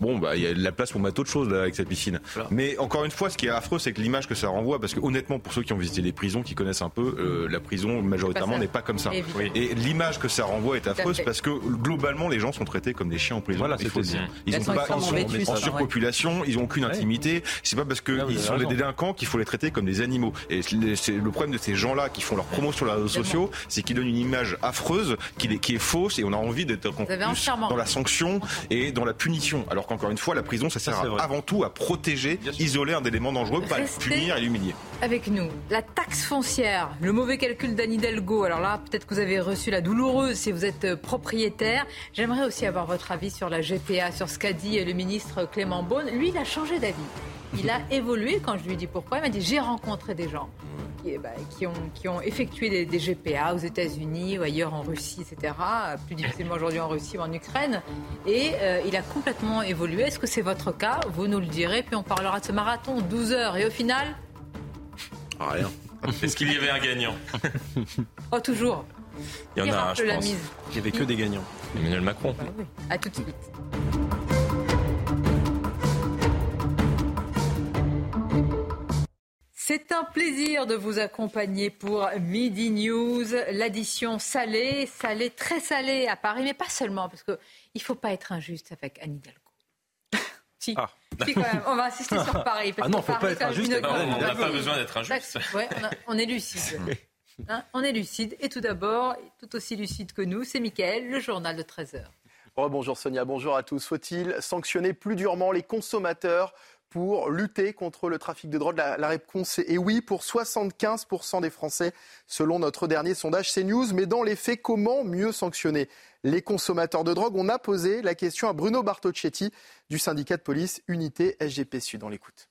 Bon, bah, il y a de la place pour mettre autre chose avec cette piscine. Mais encore une fois, ce qui est affreux, c'est que l'image que ça renvoie, parce que honnêtement, pour ceux qui ont visité les prisons, qui connaissent un peu, euh, la prison majoritairement n'est pas comme ça. Et l'image que ça renvoie est affreuse parce que globalement, les gens sont traités comme des chiens en prison.
Voilà,
il
faut
dire. Ils, sont pas, en surpopulation, ils ont aucune intimité. C'est pas parce qu'ils sont des délinquants qu'il faut les traiter comme des animaux. Et c'est le problème de ces gens-là qui font leur promo sur les réseaux sociaux, c'est qu'ils donnent une image affreuse qui est, qui est fausse et on a envie d'être dans la sanction et dans la punition. Alors qu'encore une fois, la prison ça sert avant tout à protéger, isoler un élément dangereux, pas à punir et l'humilier.
Avec nous, la taxe foncière, le mauvais calcul d'Anne Hidalgo. Alors là, peut-être que vous avez reçu la douloureuse si vous êtes euh, propriétaire. J'aimerais aussi avoir votre avis sur la GPA, sur ce qu'a dit le ministre Clément Beaune. Lui, il a changé d'avis. Il a évolué quand je lui ai dit pourquoi. Il m'a dit j'ai rencontré des gens qui, bah, ont, qui ont effectué des, GPA aux États-Unis ou ailleurs en Russie, etc. Plus difficilement aujourd'hui en Russie ou en Ukraine. Et euh, il a complètement évolué. Est-ce que c'est votre cas? Vous nous le direz. Puis on parlera de ce marathon, 12 heures. Et au final?
Ah, Rien.
Est-ce qu'il y avait un gagnant?
Oh, toujours.
Il y en a un, je pense.
Il n'y avait que des gagnants.
Emmanuel Macron.
Bah oui. À tout de suite. C'est un plaisir de vous accompagner pour Midi News, l'addition salée, salée, très salée à Paris, mais pas seulement, parce qu'il ne faut pas être injuste avec Anne Hidalgo. *laughs* si.
Ah.
si, quand même. On va insister sur *laughs* Paris.
ah non, il ne faut pas être injuste.
on n'a pas besoin d'être injuste.
Ouais, on, est lucide. *laughs* Hein, on est lucide. Et tout d'abord, tout aussi lucide que nous, c'est Mickaël, le journal de 13h.
bonjour Sonia, bonjour à tous. Faut-il sanctionner plus durement les consommateurs pour lutter contre le trafic de drogue la, réponse est oui pour 75% des Français, selon notre dernier sondage CNews. Mais dans les faits, comment mieux sanctionner les consommateurs de drogue? On a posé la question à Bruno Bartocchetti du syndicat de police Unité SGP Sud. On l'écoute.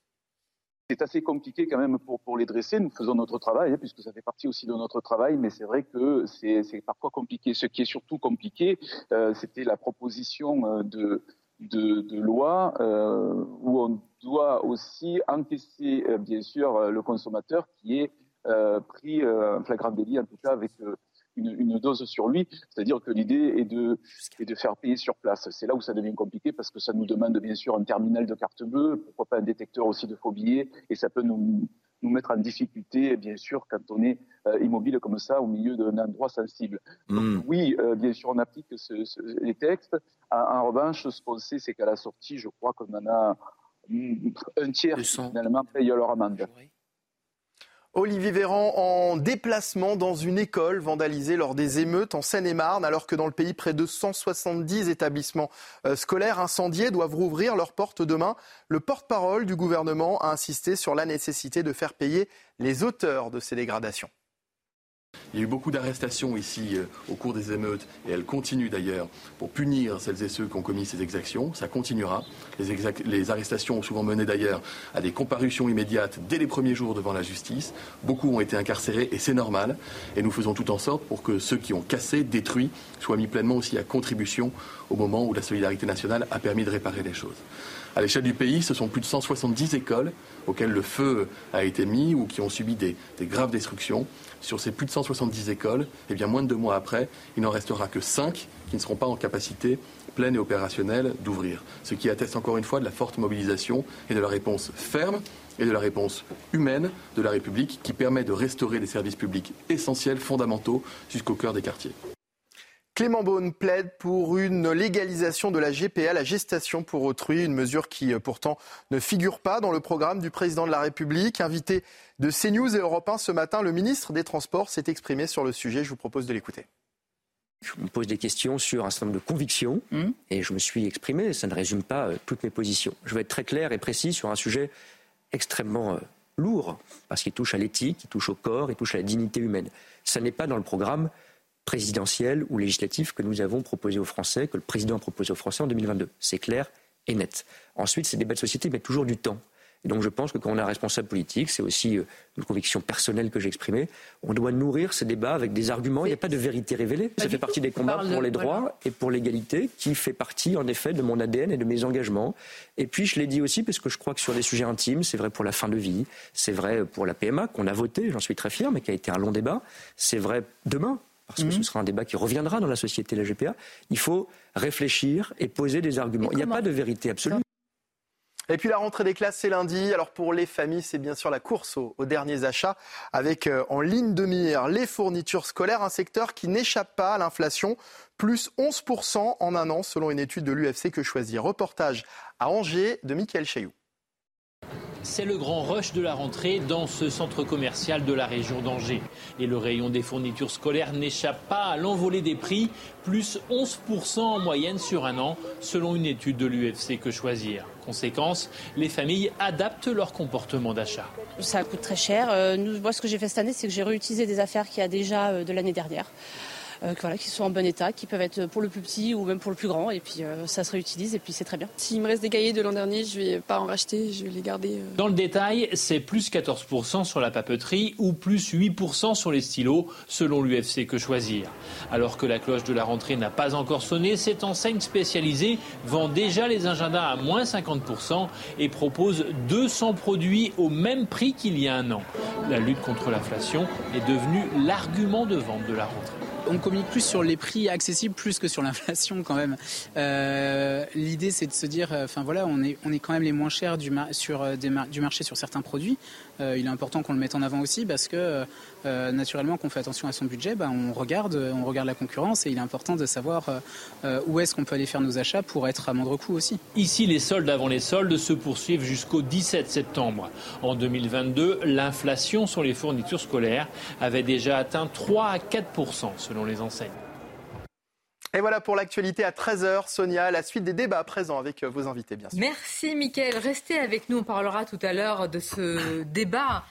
C'est assez compliqué quand même pour, les dresser. Nous faisons notre travail, hein, puisque ça fait partie aussi de notre travail, mais c'est vrai que c'est parfois compliqué. Ce qui est surtout compliqué, euh, c'était la proposition euh, de, de, de loi euh, où on doit aussi encaisser, euh, bien sûr, euh, le consommateur qui est euh, pris en flagrant délit, en tout cas avec une, une, dose sur lui. C'est-à-dire que l'idée est de, est de faire payer sur place. C'est là où ça devient compliqué parce que ça nous demande bien sûr un terminal de carte bleue, pourquoi pas un détecteur aussi de faux billets, et ça peut nous, nous mettre en difficulté, bien sûr, quand on est immobile comme ça au milieu d'un endroit sensible. Donc, hmm. oui, bien sûr, on applique ce, ce, les textes. En, en, revanche, ce qu'on sait, c'est qu'à la sortie, je crois qu'on en a un tiers finalement paye leur amende.
Olivier Véran en déplacement dans une école vandalisée lors des émeutes en Seine-et-Marne, alors que dans le pays, près de 170 établissements euh, scolaires incendiés doivent rouvrir leurs portes demain. Le porte-parole du gouvernement a insisté sur la nécessité de faire payer les auteurs de ces dégradations.
Il y a eu beaucoup d'arrestations ici euh, au cours des émeutes, et elles continuent d'ailleurs, pour punir celles et ceux qui ont commis ces exactions. Ça continuera. Les, arrestations ont souvent mené d'ailleurs à des comparutions immédiates dès les premiers jours devant la justice. Beaucoup ont été incarcérés, et c'est normal. Et nous faisons tout en sorte pour que ceux qui ont cassé, détruit, soient mis pleinement aussi à contribution au moment où la solidarité nationale a permis de réparer les choses. À l'échelle du pays, ce sont plus de 170 écoles auxquelles le feu a été mis ou qui ont subi des, graves destructions. Sur ces plus de 170 écoles, eh bien, moins de deux mois après, il n'en restera que cinq qui ne seront pas en capacité pleine et opérationnelle d'ouvrir. Ce qui atteste encore une fois de la forte mobilisation et de la réponse ferme et de la réponse humaine de la République qui permet de restaurer des services publics essentiels, fondamentaux, jusqu'au cœur des quartiers.
Clément Beaune plaide pour une légalisation de la GPA, la gestation pour autrui, une mesure qui euh, pourtant ne figure pas dans le programme du président de la République. Invité de CNews et Europe 1 ce matin, le ministre des Transports s'est exprimé sur le sujet. Je vous propose de l'écouter.
Je me pose des questions sur un certain nombre de convictions mmh. et je me suis exprimé. Ça ne résume pas euh, toutes mes positions. Je vais être très clair et précis sur un sujet extrêmement euh, lourd parce qu'il touche à l'éthique, il touche au corps, il touche à la dignité humaine. Ça n'est pas dans le programme présidentielle ou législatif que nous avons proposé aux Français, que le président a proposé aux Français en 2022. C'est clair et net. Ensuite, ces débats de société mettent toujours du temps. Et donc je pense que quand on est un responsable politique, c'est aussi euh, une conviction personnelle que j'ai exprimée, on doit nourrir ces débats avec des arguments. Il n'y a pas de vérité révélée. Ça fait partie des combats pour les droits et pour l'égalité, qui fait partie en effet de mon ADN et de mes engagements. Et puis je l'ai dit aussi parce que je crois que sur des sujets intimes, c'est vrai pour la fin de vie, c'est vrai pour la PMA qu'on a voté, j'en suis très fier, mais qui a été un long débat. C'est vrai demain parce que ce mhm. sera un débat qui reviendra dans la société, la GPA, il faut réfléchir et poser des arguments. Il n'y a pas de vérité absolue.
Et puis la rentrée des classes, c'est lundi. Alors pour les familles, c'est bien sûr la course aux, derniers achats, avec euh, en ligne de mire les fournitures scolaires, un secteur qui n'échappe pas à l'inflation, plus 11% en un an, selon une étude de l'UFC que choisir. Reportage à Angers de Michael Chailloux.
C'est le grand rush de la rentrée dans ce centre commercial de la région d'Angers. Et le rayon des fournitures scolaires n'échappe pas à l'envolée des prix, plus 11% en moyenne sur un an, selon une étude de l'UFC Que Choisir. Conséquence, les familles adaptent leur comportement d'achat.
Ça coûte très cher. Euh, moi, ce que j'ai fait cette année, c'est que j'ai réutilisé des affaires qu'il y a déjà euh, de l'année dernière. Euh, voilà, qui sont en bon état, qui peuvent être pour le plus petit ou même pour le plus grand. Et puis euh, ça se réutilise et puis c'est très bien.
S'il me reste des cahiers de l'an dernier, je vais pas en racheter, je vais les garder. Euh.
Dans le détail, c'est plus 14% sur la papeterie ou plus 8% sur les stylos, selon l'UFC Que Choisir. Alors que la cloche de la rentrée n'a pas encore sonné, cette enseigne spécialisée vend déjà les agendas à moins 50% et propose 200 produits au même prix qu'il y a un an. La lutte contre l'inflation est devenue l'argument de vente de la rentrée
on communique plus sur les prix accessibles plus que sur l'inflation quand même. Euh, l'idée c'est de se dire, euh, enfin voilà, on est, quand même les moins chers du, euh, du marché sur certains produits. Il est important qu'on le mette en avant aussi parce que naturellement qu'on fait attention à son budget, bah, on regarde, on regarde la concurrence et il est important de savoir où est-ce qu'on peut aller faire nos achats pour être à moindre coût aussi.
Ici, les soldes avant les soldes se poursuivent jusqu'au 17 septembre. En 2022, l'inflation sur les fournitures scolaires avait déjà atteint 3 à 4% selon les enseignes.
Et voilà pour l'actualité à 13h. Sonia, la suite des débats présents avec euh, vos invités, bien sûr.
Merci, Mickaël. Restez avec nous. On parlera tout à l'heure de ce *coughs* débat.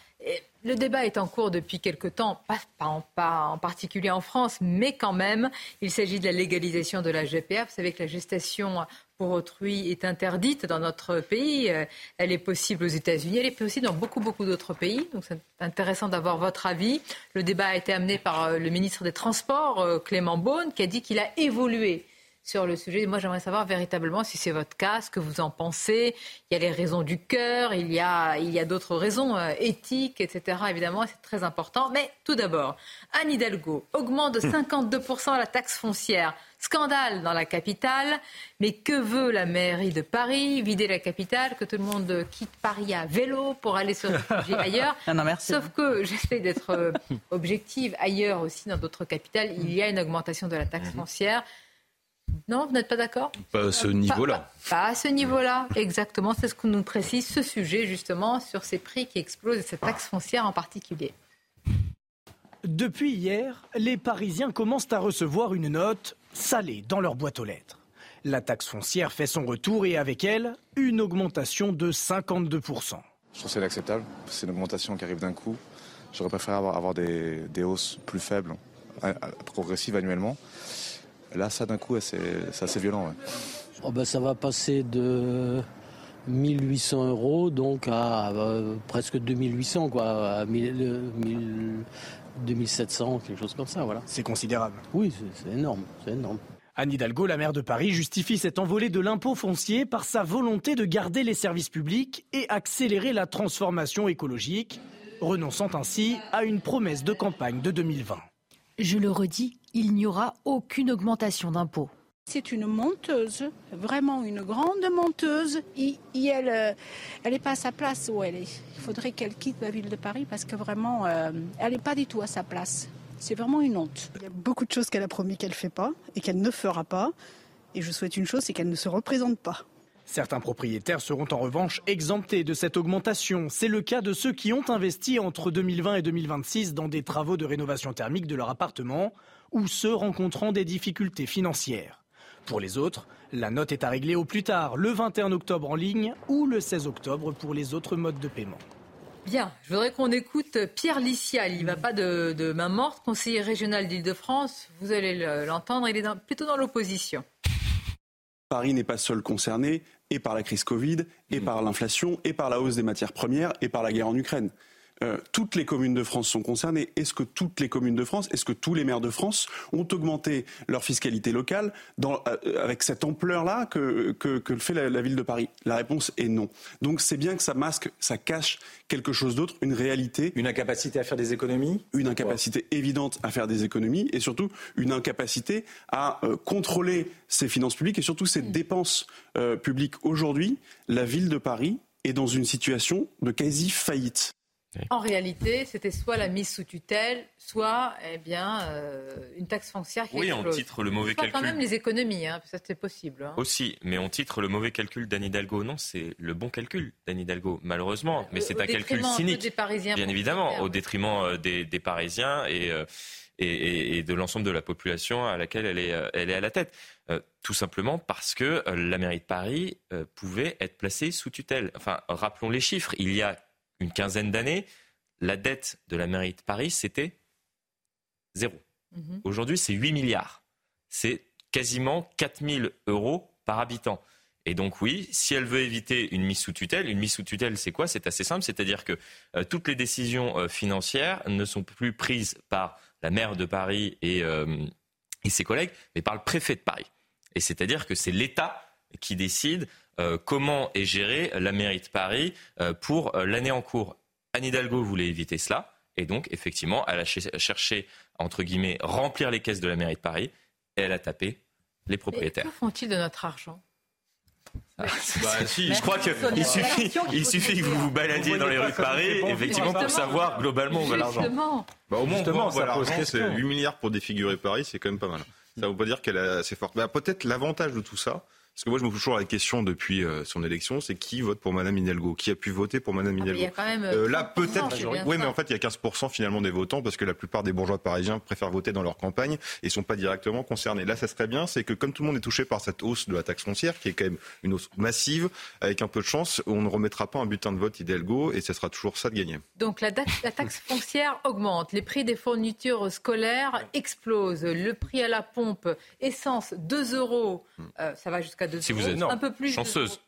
Le débat est en cours depuis quelque temps, pas, pas, en, particulier en France, mais quand même. Il s'agit de la légalisation de la GPA. Vous savez que la gestation pour autrui est interdite dans notre pays. Euh, elle est possible aux États-Unis, elle est possible dans beaucoup, beaucoup d'autres pays. Donc c'est intéressant d'avoir votre avis. Le débat a été amené par euh, le ministre des Transports, euh, Clément Beaune, qui a dit qu'il a évolué sur le sujet. Moi, j'aimerais savoir véritablement si c'est votre cas, ce que vous en pensez. Il y a les raisons du cœur, il y a, il y a d'autres raisons euh, éthiques, etc. Évidemment, c'est très important. Mais tout d'abord, Anne Hidalgo augmente de 52% la taxe foncière. Scandale dans la capitale. Mais que veut la mairie de Paris? Vider la capitale, que tout le monde quitte Paris à vélo pour aller se réfugier ailleurs. *laughs*
Ah non, merci.
Sauf que j'essaie d'être euh, objective. Ailleurs aussi, dans d'autres capitales, il y a une augmentation de la taxe mhm. foncière. Non, vous n'êtes pas d'accord
Pas à ce niveau-là.
Pas, à ce niveau-là, exactement. C'est ce que nous précise ce sujet, justement, sur ces prix qui explosent et cette taxe foncière en particulier.
Depuis hier, les Parisiens commencent à recevoir une note salée dans leur boîte aux lettres. La taxe foncière fait son retour et avec elle, une augmentation de 52%.
Je trouve c'est inacceptable. C'est une augmentation qui arrive d'un coup.
J'aurais préféré avoir, des, hausses plus faibles, progressives annuellement. Là, ça d'un coup, c'est assez violent.
Oh ben, ça va passer de 1800 euros donc à euh, presque 2800 quoi, à 2700 quelque chose comme ça voilà.
C'est considérable.
Oui, c'est énorme, c'est énorme.
Anne Hidalgo, la maire de Paris, justifie cette envolée de l'impôt foncier par sa volonté de garder les services publics et accélérer la transformation écologique, renonçant ainsi à une promesse de campagne de 2020.
Je le redis, il n'y aura aucune augmentation d'impôts.
C'est une monteuse, vraiment une grande monteuse. Et, elle n'est euh, pas à sa place où elle est. Il faudrait qu'elle quitte la ville de Paris parce que vraiment, euh, elle n'est pas du tout à sa place. C'est vraiment une honte.
Il y a beaucoup de choses qu'elle a promis qu'elle ne fait pas et qu'elle ne fera pas. Et je souhaite une chose, c'est qu'elle ne se représente pas.
Certains propriétaires seront en revanche exemptés de cette augmentation. C'est le cas de ceux qui ont investi entre 2020 et 2026 dans des travaux de rénovation thermique de leur appartement ou ceux rencontrant des difficultés financières. Pour les autres, la note est à régler au plus tard, le 21 octobre en ligne ou le 16 octobre pour les autres modes de paiement.
Bien, je voudrais qu'on écoute Pierre Lissial. Il ne va pas de, main morte, conseiller régional d'Île-de-France. Vous allez l'entendre, il est plutôt dans l'opposition.
Paris n'est pas seul concerné et par la crise Covid, et par l'inflation, et par la hausse des matières premières, et par la guerre en Ukraine. Euh, toutes les communes de France sont concernées. Est-ce que toutes les communes de France, est-ce que tous les maires de France ont augmenté leur fiscalité locale dans, euh, avec cette ampleur-là que, que, que, fait la, ville de Paris? La réponse est non. Donc c'est bien que ça masque, ça cache quelque chose d'autre, une réalité.
Une incapacité à faire des économies?
Une incapacité évidente à faire des économies et surtout une incapacité à euh, contrôler ses finances publiques et surtout ses dépenses publiques. Aujourd'hui, la ville de Paris est dans une situation de quasi faillite.
En réalité, c'était soit la mise sous tutelle, soit eh bien, euh, une taxe foncière qui
Oui, on titre le mauvais calcul.
quand même les économies, hein, ça c'est possible. Hein.
Aussi, mais on titre le mauvais calcul d'Anne Hidalgo. Non, c'est le bon calcul d'Anne Hidalgo, malheureusement. Mais c'est un calcul cynique.
Des Parisiens
bien évidemment, au détriment euh, des, Parisiens euh, et, et, de l'ensemble de la population à laquelle elle est, elle est à la tête. tout simplement parce que la mairie de Paris pouvait être placée sous tutelle. Enfin, rappelons les chiffres. Il y a une quinzaine d'années, la dette de la mairie de Paris, c'était zéro. Mhm. Aujourd'hui, c'est 8 milliards. C'est quasiment 4000 euros par habitant. Et donc oui, si elle veut éviter une mise sous tutelle, une mise sous tutelle, c'est quoi? C'est assez simple, c'est-à-dire que euh, toutes les décisions euh, financières ne sont plus prises par la maire de Paris et, euh, et ses collègues, mais par le préfet de Paris. Et c'est-à-dire que c'est l'État qui décide comment est gérée la mairie de Paris euh, pour euh, l'année en cours. Anne Hidalgo voulait éviter cela. Et donc, effectivement, elle a cherché, entre guillemets, remplir les caisses de la mairie de Paris et elle a tapé les propriétaires.
que font-ils de notre argent?
Ah, bah, si, je crois qu'il suffit, il suffit que vous vous baladiez dans les rues de Paris, effectivement, pour savoir globalement où va l'argent.
Bah, au moins, l'argent, c'est 8 milliards pour défigurer Paris, c'est quand même pas mal. Ça ne veut pas dire qu'elle est assez forte. Bah, Peut-être l'avantage de tout ça, parce que moi, je me pose toujours la question depuis euh, son élection, c'est qui vote pour Madame Hidalgo? Qui a pu voter pour Madame Hidalgo
ah, Il y a quand même euh,
là, peut-être. Oui, mais en fait, il y a 15% finalement des votants parce que la plupart des bourgeois parisiens préfèrent voter dans leur campagne et sont pas directement concernés. Là, ça serait bien, c'est que comme tout le monde est touché par cette hausse de la taxe foncière, qui est quand même une hausse massive, avec un peu de chance, on ne remettra pas un butin de vote Hidalgo et ce sera toujours ça de gagner.
Donc la, la taxe foncière augmente, les prix des fournitures scolaires explosent, le prix à la pompe, essence 2 euros, euh, ça va jusqu'à 2 euros
plus. Chanceuse.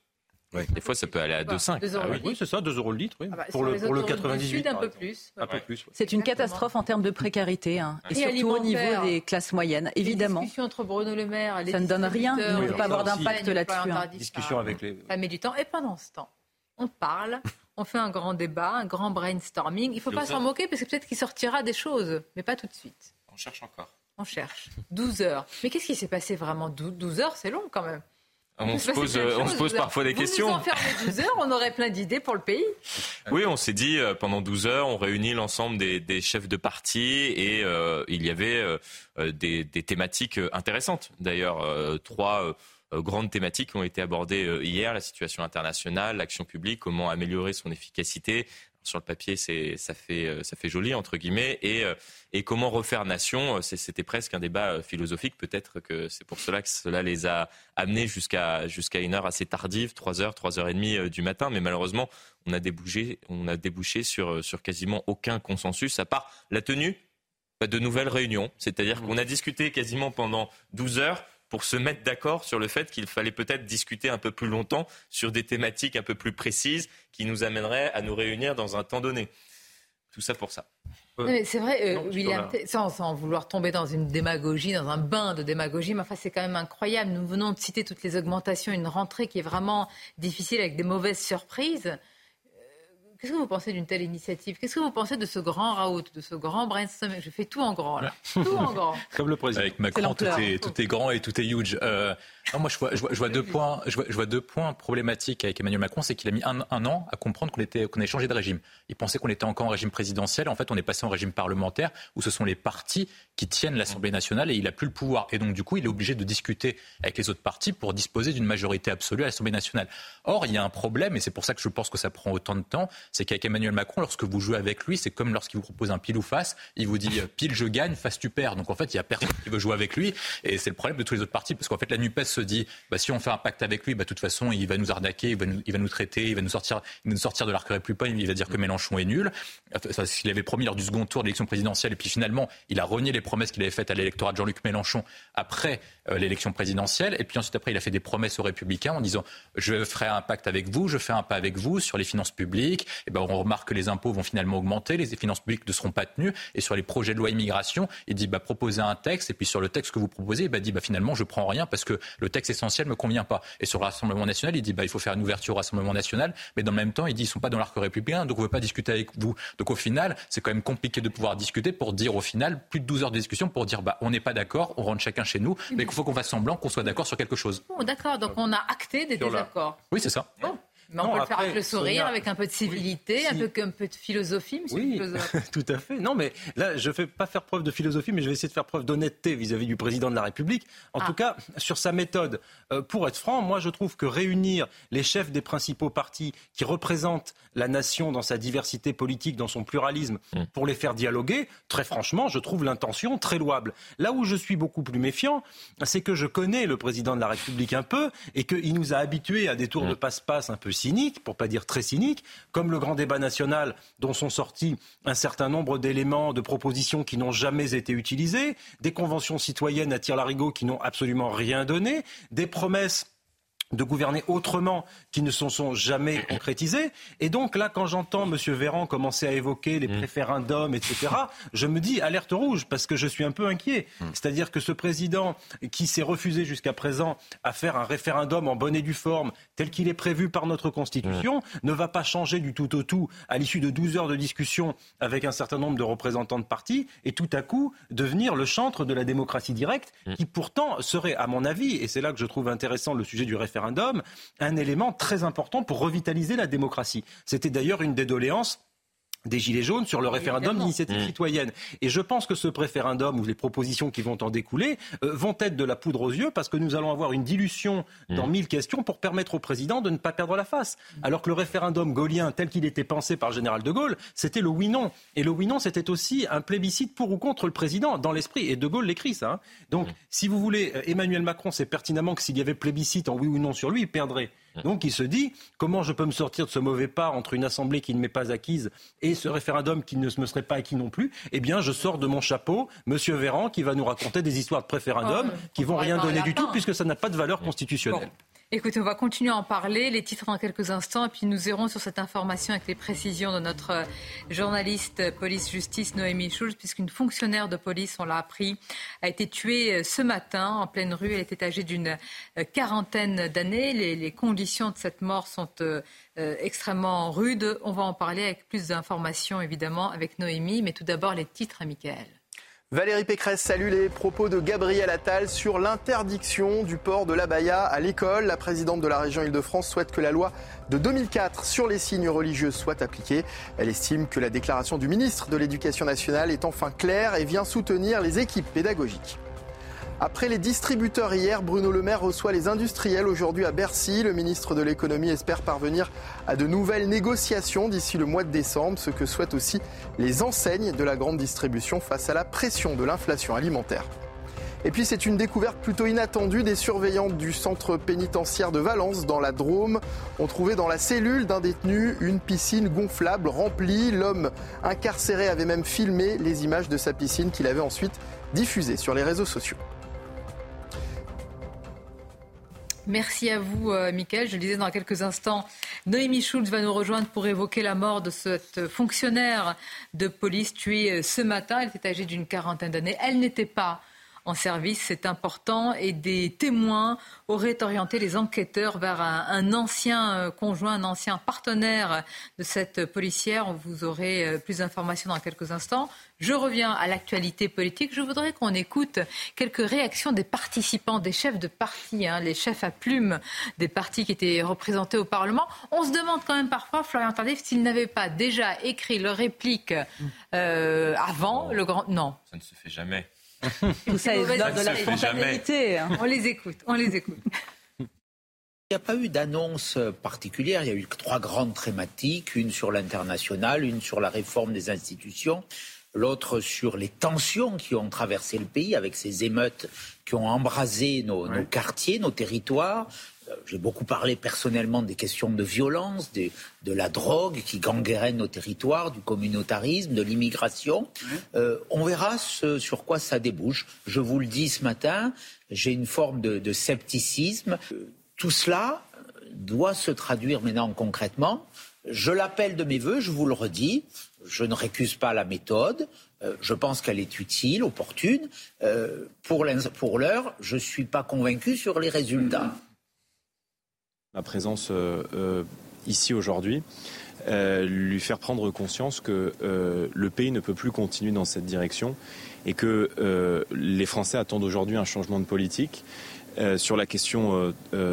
Des fois, ça peut aller à 2,5.
Ah oui, c'est ça, 2 euros le litre. Oui.
Ah bah, pour, le, pour le 98. un peu plus.
Un peu plus
C'est une catastrophe en termes de précarité, hein, et, surtout au niveau des classes moyennes, évidemment.
Discussion entre Bruno Le Maire,
ça ne donne rien. Il ne peut pas avoir d'impact là-dessus. Hein.
Discussion avec les.
Ça met du temps. Et pendant ce temps, on parle, on fait un grand débat, un grand brainstorming. Il ne faut pas s'en moquer parce que peut-être qu'il sortira des choses, mais pas tout de suite.
On cherche encore.
On cherche. 12 heures. Mais qu'est-ce qui s'est passé vraiment? 12 heures, c'est long quand même.
On se pose, on se pose parfois des questions.
Nous 12 heures, on aurait plein d'idées pour le pays.
Oui, on s'est dit euh, pendant 12 heures, on réunit l'ensemble des, des, chefs de parti et euh, il y avait euh, des, des, thématiques intéressantes. D'ailleurs, trois grandes thématiques ont été abordées hier la situation internationale, l'action publique, comment améliorer son efficacité, sur le papier, c'est ça fait ça fait joli entre guillemets. Et et comment refaire nation C'était presque un débat philosophique. Peut-être que c'est pour cela que cela les a amenés jusqu'à jusqu'à une heure assez tardive, 3 heures, 3 heures et demie du matin. Mais malheureusement, on a débouché on a débouché sur sur quasiment aucun consensus à part la tenue de nouvelles réunions. C'est-à-dire mmh. qu'on a discuté quasiment pendant 12 heures pour se mettre d'accord sur le fait qu'il fallait peut-être discuter un peu plus longtemps sur des thématiques un peu plus précises qui nous amèneraient à nous réunir dans un temps donné. Tout ça pour ça.
c'est vrai, euh, William, sans, vouloir tomber dans une démagogie, dans un bain de démagogie, mais enfin c'est quand même incroyable. Nous venons de citer toutes les augmentations, une rentrée qui est vraiment difficile avec des mauvaises surprises. Qu'est-ce que vous pensez d'une telle initiative? Qu'est-ce que vous pensez de ce grand raout, de ce grand brainstorming? Je fais tout en grand, là. *laughs* Tout en grand.
Comme le président. Avec Macron, tout est, tout est, grand et tout est huge. Euh, moi, je vois, je vois, deux points, je vois, je vois, deux points problématiques avec Emmanuel Macron. C'est qu'il a mis un, un, an à comprendre qu'on était, qu'on avait changé de régime. Il pensait qu'on était encore en régime présidentiel. En fait, on est passé en régime parlementaire où ce sont les partis qui tiennent l'Assemblée nationale et il n'a plus le pouvoir. Et donc, du coup, il est obligé de discuter avec les autres partis pour disposer d'une majorité absolue à l'Assemblée nationale. Or, il y a un problème, et c'est pour ça que je pense que ça prend autant de temps, c'est qu'avec Emmanuel Macron, lorsque vous jouez avec lui, c'est comme lorsqu'il vous propose un pile ou face. Il vous dit pile je gagne, face tu perds. Donc en fait, il y a personne qui veut jouer avec lui. Et c'est le problème de tous les autres partis, parce qu'en fait, la NUPES se dit, bah, si on fait un pacte avec lui, bah, de toute façon, il va nous arnaquer, il va nous, il va nous traiter, il va nous sortir, il va nous sortir de l'arc républicain, il va dire que Mélenchon est nul. C'est ce qu'il avait promis lors du second tour de l'élection présidentielle. Et puis finalement, il a renié les promesses qu'il avait faites à l'électorat de Jean-Luc Mélenchon après euh, l'élection présidentielle. Et puis ensuite, après, il a fait des promesses aux Républicains en disant je ferai un pacte avec vous, je fais un pas avec vous sur les finances publiques. Et ben, on remarque que les impôts vont finalement augmenter, les finances publiques ne seront pas tenues. Et sur les projets de loi immigration, il dit bah, proposez un texte. Et puis sur le texte que vous proposez, il bah, dit bah, finalement, je prends rien parce que le texte essentiel ne me convient pas. Et sur le Rassemblement national, il dit bah, il faut faire une ouverture au Rassemblement national. Mais dans le même temps, il dit ils ne sont pas dans l'arc républicain, donc on ne veut pas discuter avec vous. Donc au final, c'est quand même compliqué de pouvoir discuter pour dire au final, plus de 12 heures de discussion pour dire bah, on n'est pas d'accord, on rentre chacun chez nous, mais qu'il faut qu'on fasse semblant qu'on soit d'accord sur quelque chose.
d'accord, donc on a acté des désaccords.
Oui, c'est ça.
Mais on peut le faire avec le sourire, avec un peu de civilité, un, peu, un peu de philosophie, monsieur
oui,
le *laughs*
tout à fait. Non, mais là, je ne vais pas faire preuve de philosophie, mais je vais essayer de faire preuve d'honnêteté vis-à-vis du président de la République. En ah. tout cas, sur sa méthode. Euh, pour être franc, moi, je trouve que réunir les chefs des principaux partis qui représentent la nation dans sa diversité politique, dans son pluralisme, mm. pour les faire dialoguer, très franchement, je trouve l'intention très louable. Là où je suis beaucoup plus méfiant, c'est que je connais le président de la République un peu et qu'il nous a habitués à des tours mm. de passe-passe un peu cyniques, pour pas dire très cyniques, comme le grand débat national dont sont sortis un certain nombre d'éléments, de propositions qui n'ont jamais été utilisées, des conventions citoyennes à tire-larigot qui n'ont absolument rien donné, des promesses de gouverner autrement qui ne se sont jamais *coughs* concrétisés. Et donc là, quand j'entends M. Véran commencer à évoquer les préférendums, etc., je me dis alerte rouge parce que je suis un peu inquiet. Mm. C'est-à-dire que ce président qui s'est refusé jusqu'à présent à faire un référendum en bonne et due forme, tel qu'il est prévu par notre Constitution, mm. ne va pas changer du tout au tout à l'issue de 12 heures de discussion avec un certain nombre de représentants de partis et tout à coup devenir le chantre de la démocratie directe mm. qui pourtant serait, à mon avis, et c'est là que je trouve intéressant le sujet du référendum, référendum un élément très important pour revitaliser la démocratie. C'était d'ailleurs une des doléances des Gilets jaunes sur le référendum d'initiative mmh. citoyenne. Et je pense que ce référendum ou les propositions qui vont en découler euh, vont être de la poudre aux yeux parce que nous allons avoir une dilution dans mmh. mille questions pour permettre au président de ne pas perdre la face. Alors que le référendum gaulien tel qu'il était pensé par le général de Gaulle, c'était le oui-non. Et le oui-non, c'était aussi un plébiscite pour ou contre le président dans l'esprit. Et de Gaulle l'écrit ça. Hein. Donc, mmh. si vous voulez, euh, Emmanuel Macron sait pertinemment que s'il y avait plébiscite en oui ou non sur lui, il perdrait. Donc il se dit comment je peux me sortir de ce mauvais pas entre une assemblée qui ne m'est pas acquise et ce référendum qui ne me serait pas acquis non plus? Eh bien, je sors de mon chapeau Monsieur Véran qui va nous raconter des histoires de préférendum oh, qui vont rien donner du tout puisque ça n'a pas de valeur constitutionnelle.
Écoutez, on va continuer à en parler, les titres dans quelques instants, et puis nous irons sur cette information avec les précisions de notre journaliste police-justice Noémie Schulz, puisqu'une fonctionnaire de police, on l'a appris, a été tuée euh, ce matin en pleine rue. Elle était âgée d'une euh, quarantaine d'années. Les, conditions de cette mort sont euh, extrêmement rudes. On va en parler avec plus d'informations, évidemment, avec Noémie, mais tout d'abord les titres, Michael.
Valérie Pécresse salue les propos de Gabriel Attal sur l'interdiction du port de l'abaya à l'école. La présidente de la région Île-de-France souhaite que la loi de 2004 sur les signes religieux soit appliquée. Elle estime que la déclaration du ministre de l'Éducation nationale est enfin claire et vient soutenir les équipes pédagogiques. Après les distributeurs hier, Bruno Le Maire reçoit les industriels aujourd'hui à Bercy. Le ministre de l'économie espère parvenir à de nouvelles négociations d'ici le mois de décembre, ce que souhaitent aussi les enseignes de la grande distribution face à la pression de l'inflation alimentaire. Et puis c'est une découverte plutôt inattendue. Des surveillantes du centre pénitentiaire de Valence dans la Drôme ont trouvé dans la cellule d'un détenu une piscine gonflable remplie. L'homme incarcéré avait même filmé les images de sa piscine qu'il avait ensuite diffusées sur les réseaux sociaux.
Merci à vous, euh, Mickaël. Je le disais dans quelques instants, Noémie Schulz va nous rejoindre pour évoquer la mort de cette fonctionnaire de police tuée euh, ce matin. Elle était âgée d'une quarantaine d'années. Elle n'était pas en service, c'est important, et des témoins auraient orienté les enquêteurs vers un, ancien euh, conjoint, un ancien partenaire de cette policière. Vous aurez euh, plus d'informations dans quelques instants. Je reviens à l'actualité politique. Je voudrais qu'on écoute quelques réactions des participants, des chefs de parti, hein, les chefs à plumes des partis qui étaient représentés au Parlement. On se demande quand même parfois, Florian Tardif, s'ils n'avaient pas déjà écrit leur réplique euh, avant le grand. Non.
Ça ne se fait jamais.
Tout ça est de la spontanéité. Hein. On les écoute, on les écoute.
Il n'y a pas eu d'annonce particulière. Il y a eu trois grandes thématiques, une sur l'international, une sur la réforme des institutions, l'autre sur les tensions qui ont traversé le pays avec ces émeutes qui ont embrasé nos, nos quartiers, nos territoires, j'ai beaucoup parlé personnellement des questions de violence, de, la drogue qui gangrène nos territoires, du communautarisme, de l'immigration. Euh, on verra ce, sur quoi ça débouche. Je vous le dis ce matin, j'ai une forme de, scepticisme. Tout cela doit se traduire maintenant concrètement. Je l'appelle de mes voeux, je vous le redis. Je ne récuse pas la méthode. Euh, je pense qu'elle est utile, opportune. Euh, pour l'heure, je ne suis pas convaincu sur les résultats
ma présence euh, euh, ici aujourd'hui, euh, lui faire prendre conscience que le pays ne peut plus continuer dans cette direction et que les Français attendent aujourd'hui un changement de politique. sur la question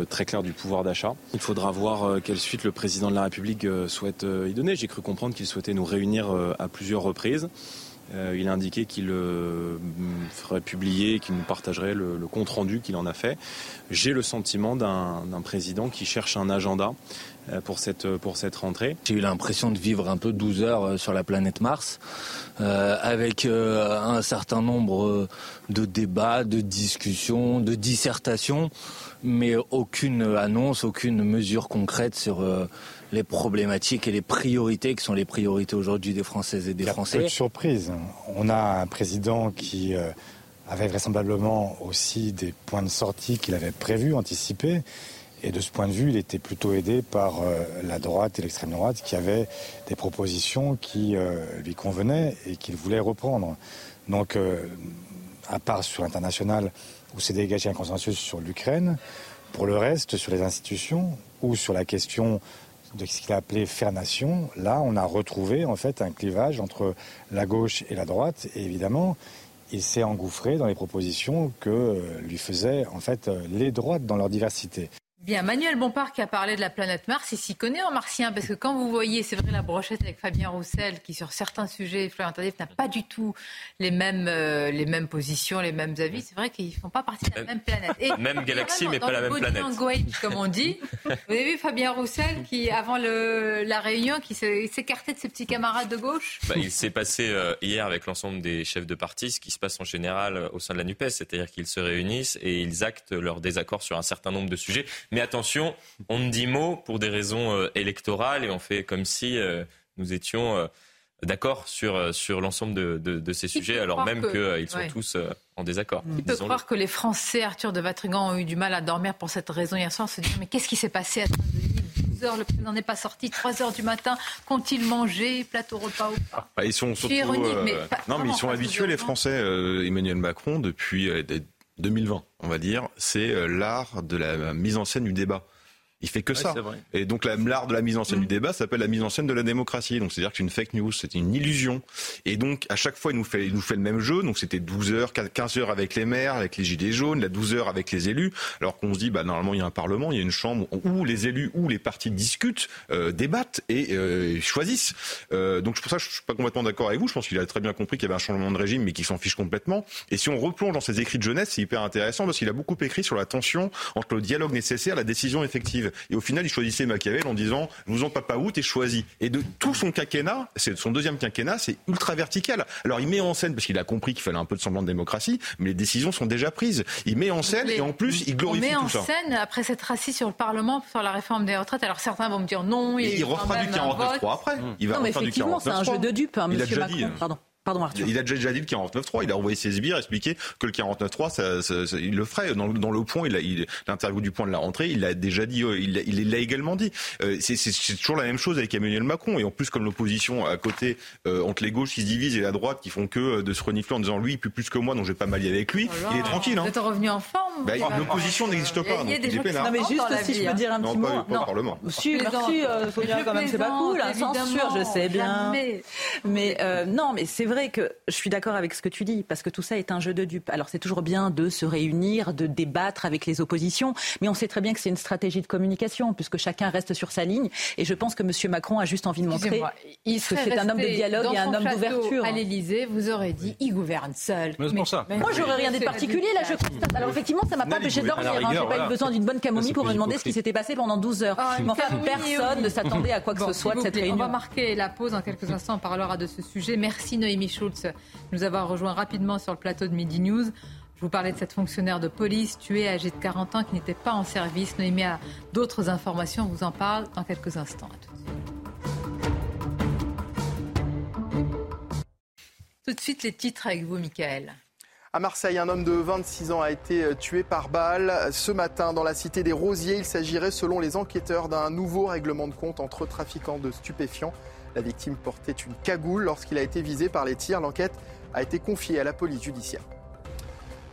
très claire du pouvoir d'achat. Il faudra voir quelle suite le président de la République souhaite y donner. J'ai cru comprendre qu'il souhaitait nous réunir à plusieurs reprises. Euh, il a indiqué qu'il euh, ferait publier, qu'il nous partagerait le, compte rendu qu'il en a fait. J'ai le sentiment d'un président qui cherche un agenda euh, pour cette, pour cette rentrée.
J'ai eu l'impression de vivre un peu 12 heures sur la planète Mars, avec un certain nombre de débats, de discussions, de dissertations, mais aucune annonce, aucune mesure concrète sur les problématiques et les priorités qui sont les priorités aujourd'hui des Françaises et des Français.
Il y a peu de surprise. On a un président qui euh, avait vraisemblablement aussi des points de sortie qu'il avait prévus, anticipés. Et de ce point de vue, il était plutôt aidé par euh, la droite et l'extrême droite qui avaient des propositions qui euh, lui convenaient et qu'il voulait reprendre. Donc, à part sur l'international, où s'est dégagé un consensus sur l'Ukraine, pour le reste, sur les institutions ou sur la question de ce qu'il a appelé faire nation, là, on a retrouvé en fait un clivage entre la gauche et la droite. Et évidemment, il s'est engouffré dans les propositions que lui faisaient en fait les droites dans leur diversité.
Bien, Manuel Bompard qui a parlé de la planète Mars, il s'y connaît en martien, parce que quand vous voyez, c'est vrai, la brochette avec Fabien Roussel, qui sur certains sujets, Florian Tardif n'a pas du tout les mêmes, euh, les mêmes positions, les mêmes avis, c'est vrai qu'ils ne font pas partie de la même planète.
Et même galaxie, mais pas la même planète.
comme on dit. *laughs* Vous avez vu Fabien Roussel, qui, avant le, la réunion, qui s'écartait de ses petits camarades de gauche?
Bah, Il s'est passé euh, hier avec l'ensemble des chefs de parti, ce qui se passe en général euh, au sein de la NUPES, c'est-à-dire qu'ils se réunissent et ils actent leur désaccord sur un certain nombre de sujets. Mais attention, on ne dit mot pour des raisons euh, électorales et on fait comme si euh, nous étions euh, d'accord sur, sur l'ensemble de, ces sujets, alors même qu'ils sont tous en désaccord.
Il peut croire que les Français, Arthur de Vatrigan, ont eu du mal à dormir pour cette raison hier soir, se dire mais qu'est-ce qui s'est passé à 12 heures, le président n'est pas sorti, 3 heures du matin, qu'ont-ils mangé, plateau repas ou pas
bah, Ils sont surtout, non, mais ils sont habitués, les Français, Emmanuel Macron, depuis 2020, on va dire, c'est euh, l'art de la mise en scène du débat. Il fait que ça. Et donc l'art de la mise en scène du débat s'appelle la mise en scène de la démocratie. Donc c'est-à-dire que c'est une fake news, c'est une illusion. Et donc à chaque fois il nous fait, il nous fait le même jeu. Donc c'était 12 heures, 15 heures avec les maires, avec les gilets jaunes, la 12 heures avec les élus. Alors qu'on se dit bah normalement il y a un parlement, il y a une chambre où les élus, où les partis discutent, euh, débattent et euh, choisissent. Euh, donc pour ça je suis pas complètement d'accord avec vous. Je pense qu'il a très bien compris qu'il y avait un changement de régime, mais qu'il s'en fiche complètement. Et si on replonge dans ses écrits de jeunesse, c'est hyper intéressant parce qu'il a beaucoup écrit sur la tension entre le dialogue nécessaire et la décision effective. Et au final, il choisissait Machiavel en disant vous en papa où t'es choisi. Et de tout son quinquennat, c'est son deuxième quinquennat, c'est ultra vertical. Alors il met en scène parce qu'il a compris qu'il fallait un peu de semblant de démocratie, mais les décisions sont déjà prises. Il met en scène et en plus il glorifie
tout
ça.
On met en scène après s'être assis sur le Parlement sur la réforme des retraites. Alors certains vont me dire non.
Il, il refera du 49.3 après. Il va
non, mais effectivement, c'est un jeu de dupes, hein, Monsieur Macron. Hein. Pardon. Pardon, Arthur.
Il a déjà dit le 49.3. Il a envoyé ses sbires expliquer que le 49.3, ça, ça, ça, il le ferait. Dans, dans le point, il a, il, l'interview du point de la rentrée, il l'a déjà dit, euh, il, il l'a également dit. Euh, c'est, toujours la même chose avec Emmanuel Macron. Et en plus, comme l'opposition à côté, euh, entre les gauches qui se divisent et la droite qui font que euh, de se renifler en disant lui, il pue plus que moi, donc je vais pas m'allier avec lui,
voilà.
il est tranquille. Hein.
Vous êtes revenu en forme.
Bah, l'opposition n'existe pas.
Il y a, des gens qui
non, mais juste si je peux dire un
non,
petit
pas,
mot.
Pas, au Parlement.
Si, merci, euh, Sonia, quand même, c'est pas cool. La censure, je sais bien. Mais non, mais c'est vrai que je suis d'accord avec ce que tu dis, parce que tout ça est un jeu de dupes. Alors c'est toujours bien de se réunir, de débattre avec les oppositions, mais on sait très bien que c'est une stratégie de communication, puisque chacun reste sur sa ligne. Et je pense que M. Macron a juste envie de montrer
il
que c'est un homme de dialogue et un homme d'ouverture.
À l'Élysée, vous aurez dit, il gouverne seul.
Mais, mais pour ça.
Moi, j'aurais rien de particulier. Là, je constate. Alors effectivement, ça m'a pas empêché de dormir. Hein. J'ai pas eu besoin d'une bonne camomille pour me demander ce qui s'était passé pendant 12 heures. Mais enfin, personne ne s'attendait à quoi que ce soit de cette réunion.
On va marquer la pause en quelques instants. On parlera de ce sujet. Merci Noémie Schulz de nous avoir rejoint rapidement sur le plateau de Midi News. Je vous parlais de cette fonctionnaire de police tuée, âgée de 40 ans, qui n'était pas en service. Noémie a d'autres informations. On vous en parle dans quelques instants. Tout de suite. Tout de suite, les titres avec vous, Michael.
À Marseille, un homme de 26 ans a été tué par balle. Ce matin, dans la cité des Rosiers, il s'agirait, selon les enquêteurs, d'un nouveau règlement de compte entre trafiquants de stupéfiants. La victime portait une cagoule lorsqu'il a été visé par les tirs. L'enquête a été confiée à la police judiciaire.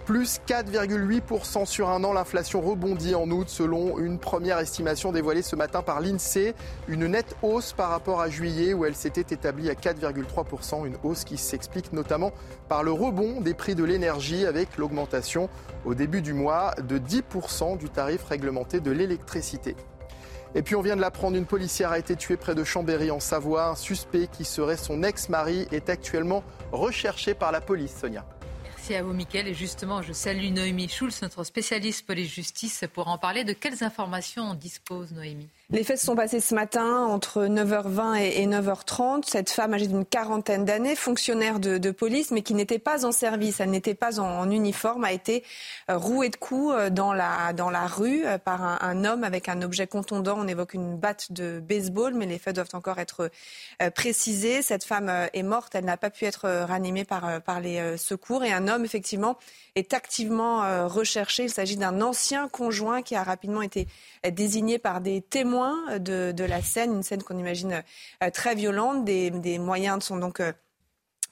Plus 4,8% sur un an, l'inflation rebondit en août selon une première estimation dévoilée ce matin par l'INSEE. Une nette hausse par rapport à juillet où elle s'était établie à 4,3%. Une hausse qui s'explique notamment par le rebond des prix de l'énergie avec l'augmentation au début du mois de 10% du tarif réglementé de l'électricité. Et puis on vient de l'apprendre, une policière a été tuée près de Chambéry en Savoie. Un suspect qui serait son ex-mari est actuellement recherché par la police, Sonia.
Merci à vous, Mickaël. Et justement, je salue Noémie Schulz, notre spécialiste police-justice, pour en parler. De quelles informations on dispose, Noémie?
Les faits se sont passés ce matin entre 9h20 et 9h30. Cette femme âgée d'une quarantaine d'années, fonctionnaire de, police, mais qui n'était pas en service, elle n'était pas en, uniforme, a été rouée de coups dans la, dans la rue par un, un, homme avec un objet contondant. On évoque une batte de baseball, mais les faits doivent encore être précisés. Cette femme est morte, elle n'a pas pu être ranimée par, par les secours. Et un homme, effectivement, est activement recherché. Il s'agit d'un ancien conjoint qui a rapidement été désigné par des témoins de, la scène, une scène qu'on imagine euh, très violente. Des, moyens sont donc euh,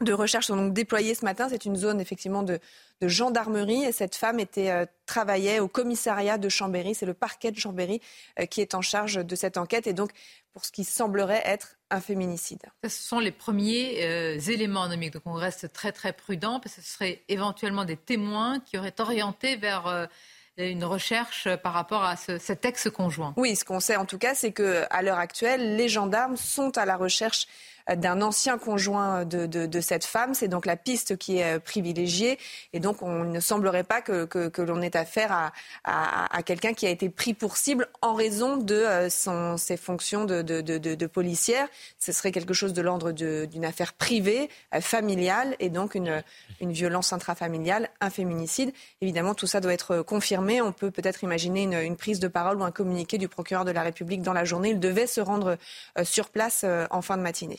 de recherche sont donc déployés ce matin. C'est une zone effectivement de, gendarmerie et cette femme était euh, travaillait au commissariat de Chambéry. C'est le parquet de Chambéry qui est en charge de cette enquête et donc pour ce qui semblerait être un féminicide.
Ce sont les premiers éléments nomiques. Donc on reste très très prudent parce que ce serait éventuellement des témoins qui auraient orienté vers une recherche par rapport à ce, cet ex-conjoint.
Oui, ce qu'on sait en tout cas, c'est qu'à l'heure actuelle, les gendarmes sont à la recherche d'un ancien conjoint de, de, de cette femme. C'est donc la piste qui est privilégiée. Et donc, on ne semblerait pas que, que, que l'on ait affaire à, à, à quelqu'un qui a été pris pour cible en raison de son, ses fonctions de, de, policière. Ce serait quelque chose de l'ordre d'une affaire privée, familiale, et donc une, une violence intrafamiliale, un féminicide. Évidemment, tout ça doit être confirmé. On peut peut-être imaginer une, une, prise de parole ou un communiqué du procureur de la République dans la journée. Il devait se rendre sur place en fin de matinée.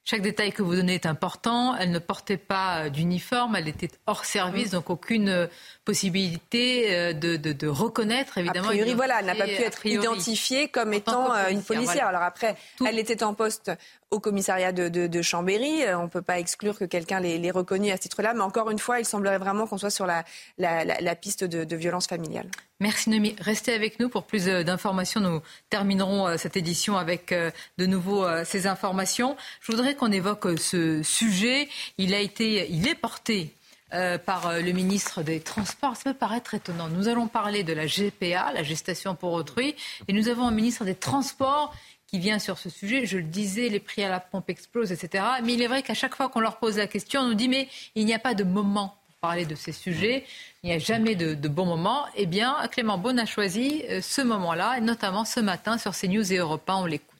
Chaque détail que vous donnez est important. Elle ne portait pas d'uniforme, elle était hors service, mm. donc aucune euh, possibilité euh, de, de, reconnaître, évidemment.
A priori, voilà, elle n'a pas pu être identifiée comme étant euh, une policière. Alors après, elle était en poste au commissariat de, de, Chambéry. On ne peut pas exclure que quelqu'un l'ait reconnu à ce titre-là. Mais encore une fois, il semblerait vraiment qu'on soit sur la, la, la, piste de, violence familiale.
Merci Noémie. Restez avec nous pour plus d'informations. Nous terminerons cette édition avec de nouveau ces informations. Je voudrais qu'on évoque ce sujet. Il a été, il est porté euh, par euh, le ministre des Transports. Ça peut paraître étonnant. Nous allons parler de la GPA, la gestation pour autrui, et nous avons un ministre des Transports qui vient sur ce sujet. Je le disais, les prix à la pompe explosent, etc. Mais il est vrai qu'à chaque fois qu'on leur pose la question, on nous dit mais il n'y a pas de moment pour parler de ces sujets. Il n'y a jamais de, bon moment. Eh bien, Clément Beaune a choisi euh, ce moment-là, et notamment ce matin sur CNews et Europe 1. On l'écoute.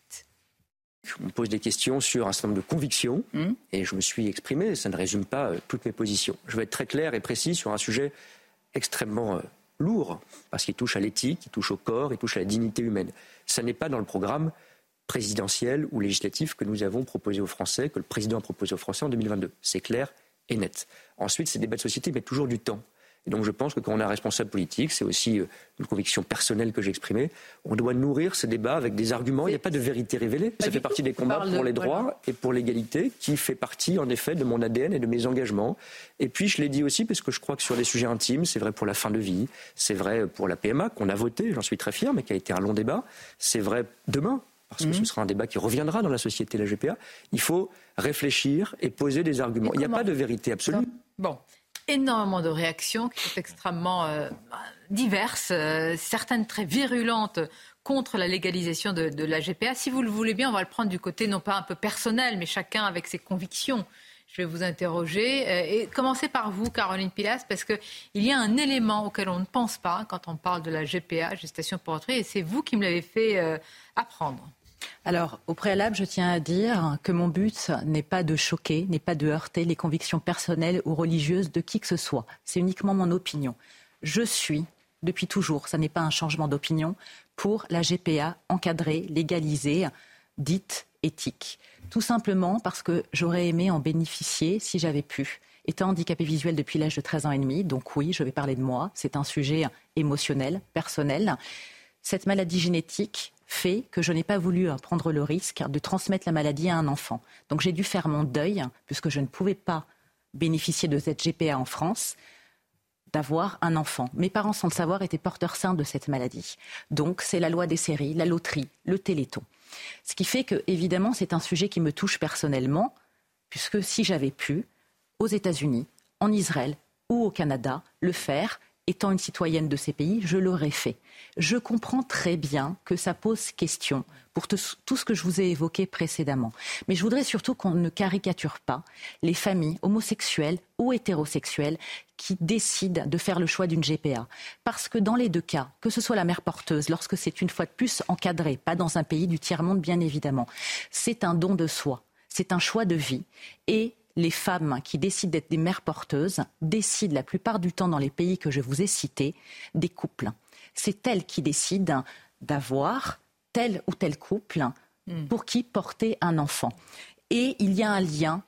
On me pose des questions sur un certain nombre de convictions hmm. et je me suis exprimé. Ça ne résume pas euh, toutes mes positions. Je vais être très clair et précis sur un sujet extrêmement euh, lourd parce qu'il touche à l'éthique, il touche au corps, il touche à la dignité humaine. Ça n'est pas dans le programme présidentiel ou législatif que nous avons proposé aux Français, que le président a proposé aux Français en 2022. C'est clair et net. Ensuite, ces débats de société mettent toujours du temps. Et donc je pense que quand on est responsable politique, c'est aussi euh, une conviction personnelle que j'ai exprimée, on doit nourrir ce débat avec des arguments. Il n'y a pas de vérité révélée. Ça fait partie des combats pour les droits et pour l'égalité, qui fait partie en effet de mon ADN et de mes engagements. Et puis je l'ai dit aussi parce que je crois que sur les sujets intimes, c'est vrai pour la fin de vie, c'est vrai pour la PMA qu'on a voté, j'en suis très fier, mais qui a été un long débat. C'est vrai demain parce que ce mhm. sera un débat qui reviendra dans la société, la GPA, il faut réfléchir et poser des arguments. Il n'y a pas de vérité absolue.
Bon, énormément de réactions qui sont extrêmement euh, diverses, euh, certaines très virulentes contre la légalisation de, la GPA. Si vous le voulez bien, on va le prendre du côté non pas un peu personnel, mais chacun avec ses convictions. Je vais vous interroger. Euh, et commencer par vous, Caroline Pilas, parce qu'il y a un élément auquel on ne pense pas quand on parle de la GPA, gestation pour autrui, et c'est vous qui me l'avez fait apprendre.
Alors, au préalable, je tiens à dire que mon but n'est pas de choquer, n'est pas de heurter les convictions personnelles ou religieuses de qui que ce soit. C'est uniquement mon opinion. Je suis, depuis toujours, ça n'est pas un changement d'opinion, pour la GPA encadrée, légalisée, dite éthique. Tout simplement parce que j'aurais aimé en bénéficier si j'avais pu. Étant handicapé visuel depuis l'âge de 13 ans et demi, donc oui, je vais parler de moi, c'est un sujet émotionnel, personnel. Cette maladie génétique fait que je n'ai pas voulu euh, prendre le risque de transmettre la maladie à un enfant. Donc j'ai dû faire mon deuil, puisque je ne pouvais pas bénéficier de cette GPA en France, d'avoir un enfant. Mes parents, sans le savoir, étaient porteurs sains de cette maladie. Donc c'est la loi des séries, la loterie, le téléthon. Ce qui fait que, évidemment, c'est un sujet qui me touche personnellement, puisque si j'avais pu, aux États-Unis, en Israël ou au Canada, le faire, étant une citoyenne de ces pays, je l'aurais fait. Je comprends très bien que ça pose question pour tout, ce que je vous ai évoqué précédemment. Mais je voudrais surtout qu'on ne caricature pas les familles homosexuelles ou hétérosexuelles qui décident de faire le choix d'une GPA. Parce que dans les deux cas, que ce soit la mère porteuse, lorsque c'est une fois de plus encadré, pas dans un pays du tiers-monde bien évidemment, c'est un don de soi, c'est un choix de vie. Et les femmes qui décident d'être des mères porteuses décident la plupart du temps dans les pays que je vous ai cités des couples. C'est elles qui décident d'avoir tel ou tel couple hmm. pour qui porter un enfant. Et il y a un lien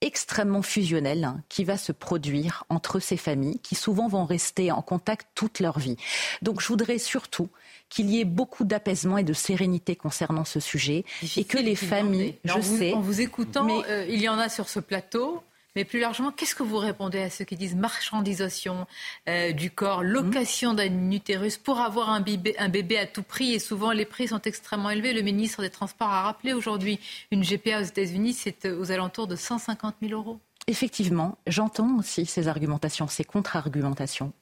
extrêmement fusionnel qui va se produire entre ces familles qui souvent vont rester en contact toute leur vie. Donc je voudrais surtout qu'il y ait beaucoup d'apaisement et de sérénité concernant ce sujet et que les familles, je sais.
En vous écoutant, mais, euh, il y en a sur ce plateau. Mais plus largement, qu'est-ce que vous répondez à ceux qui disent marchandisation euh, du corps, location d'un utérus pour avoir un bébé, un bébé à tout prix Et souvent, les prix sont extrêmement élevés. Le ministre des Transports a rappelé aujourd'hui une GPA aux États-Unis, c'est euh, aux alentours de 150 000 euros.
Effectivement, j'entends aussi ces argumentations, ces contre-argumentations.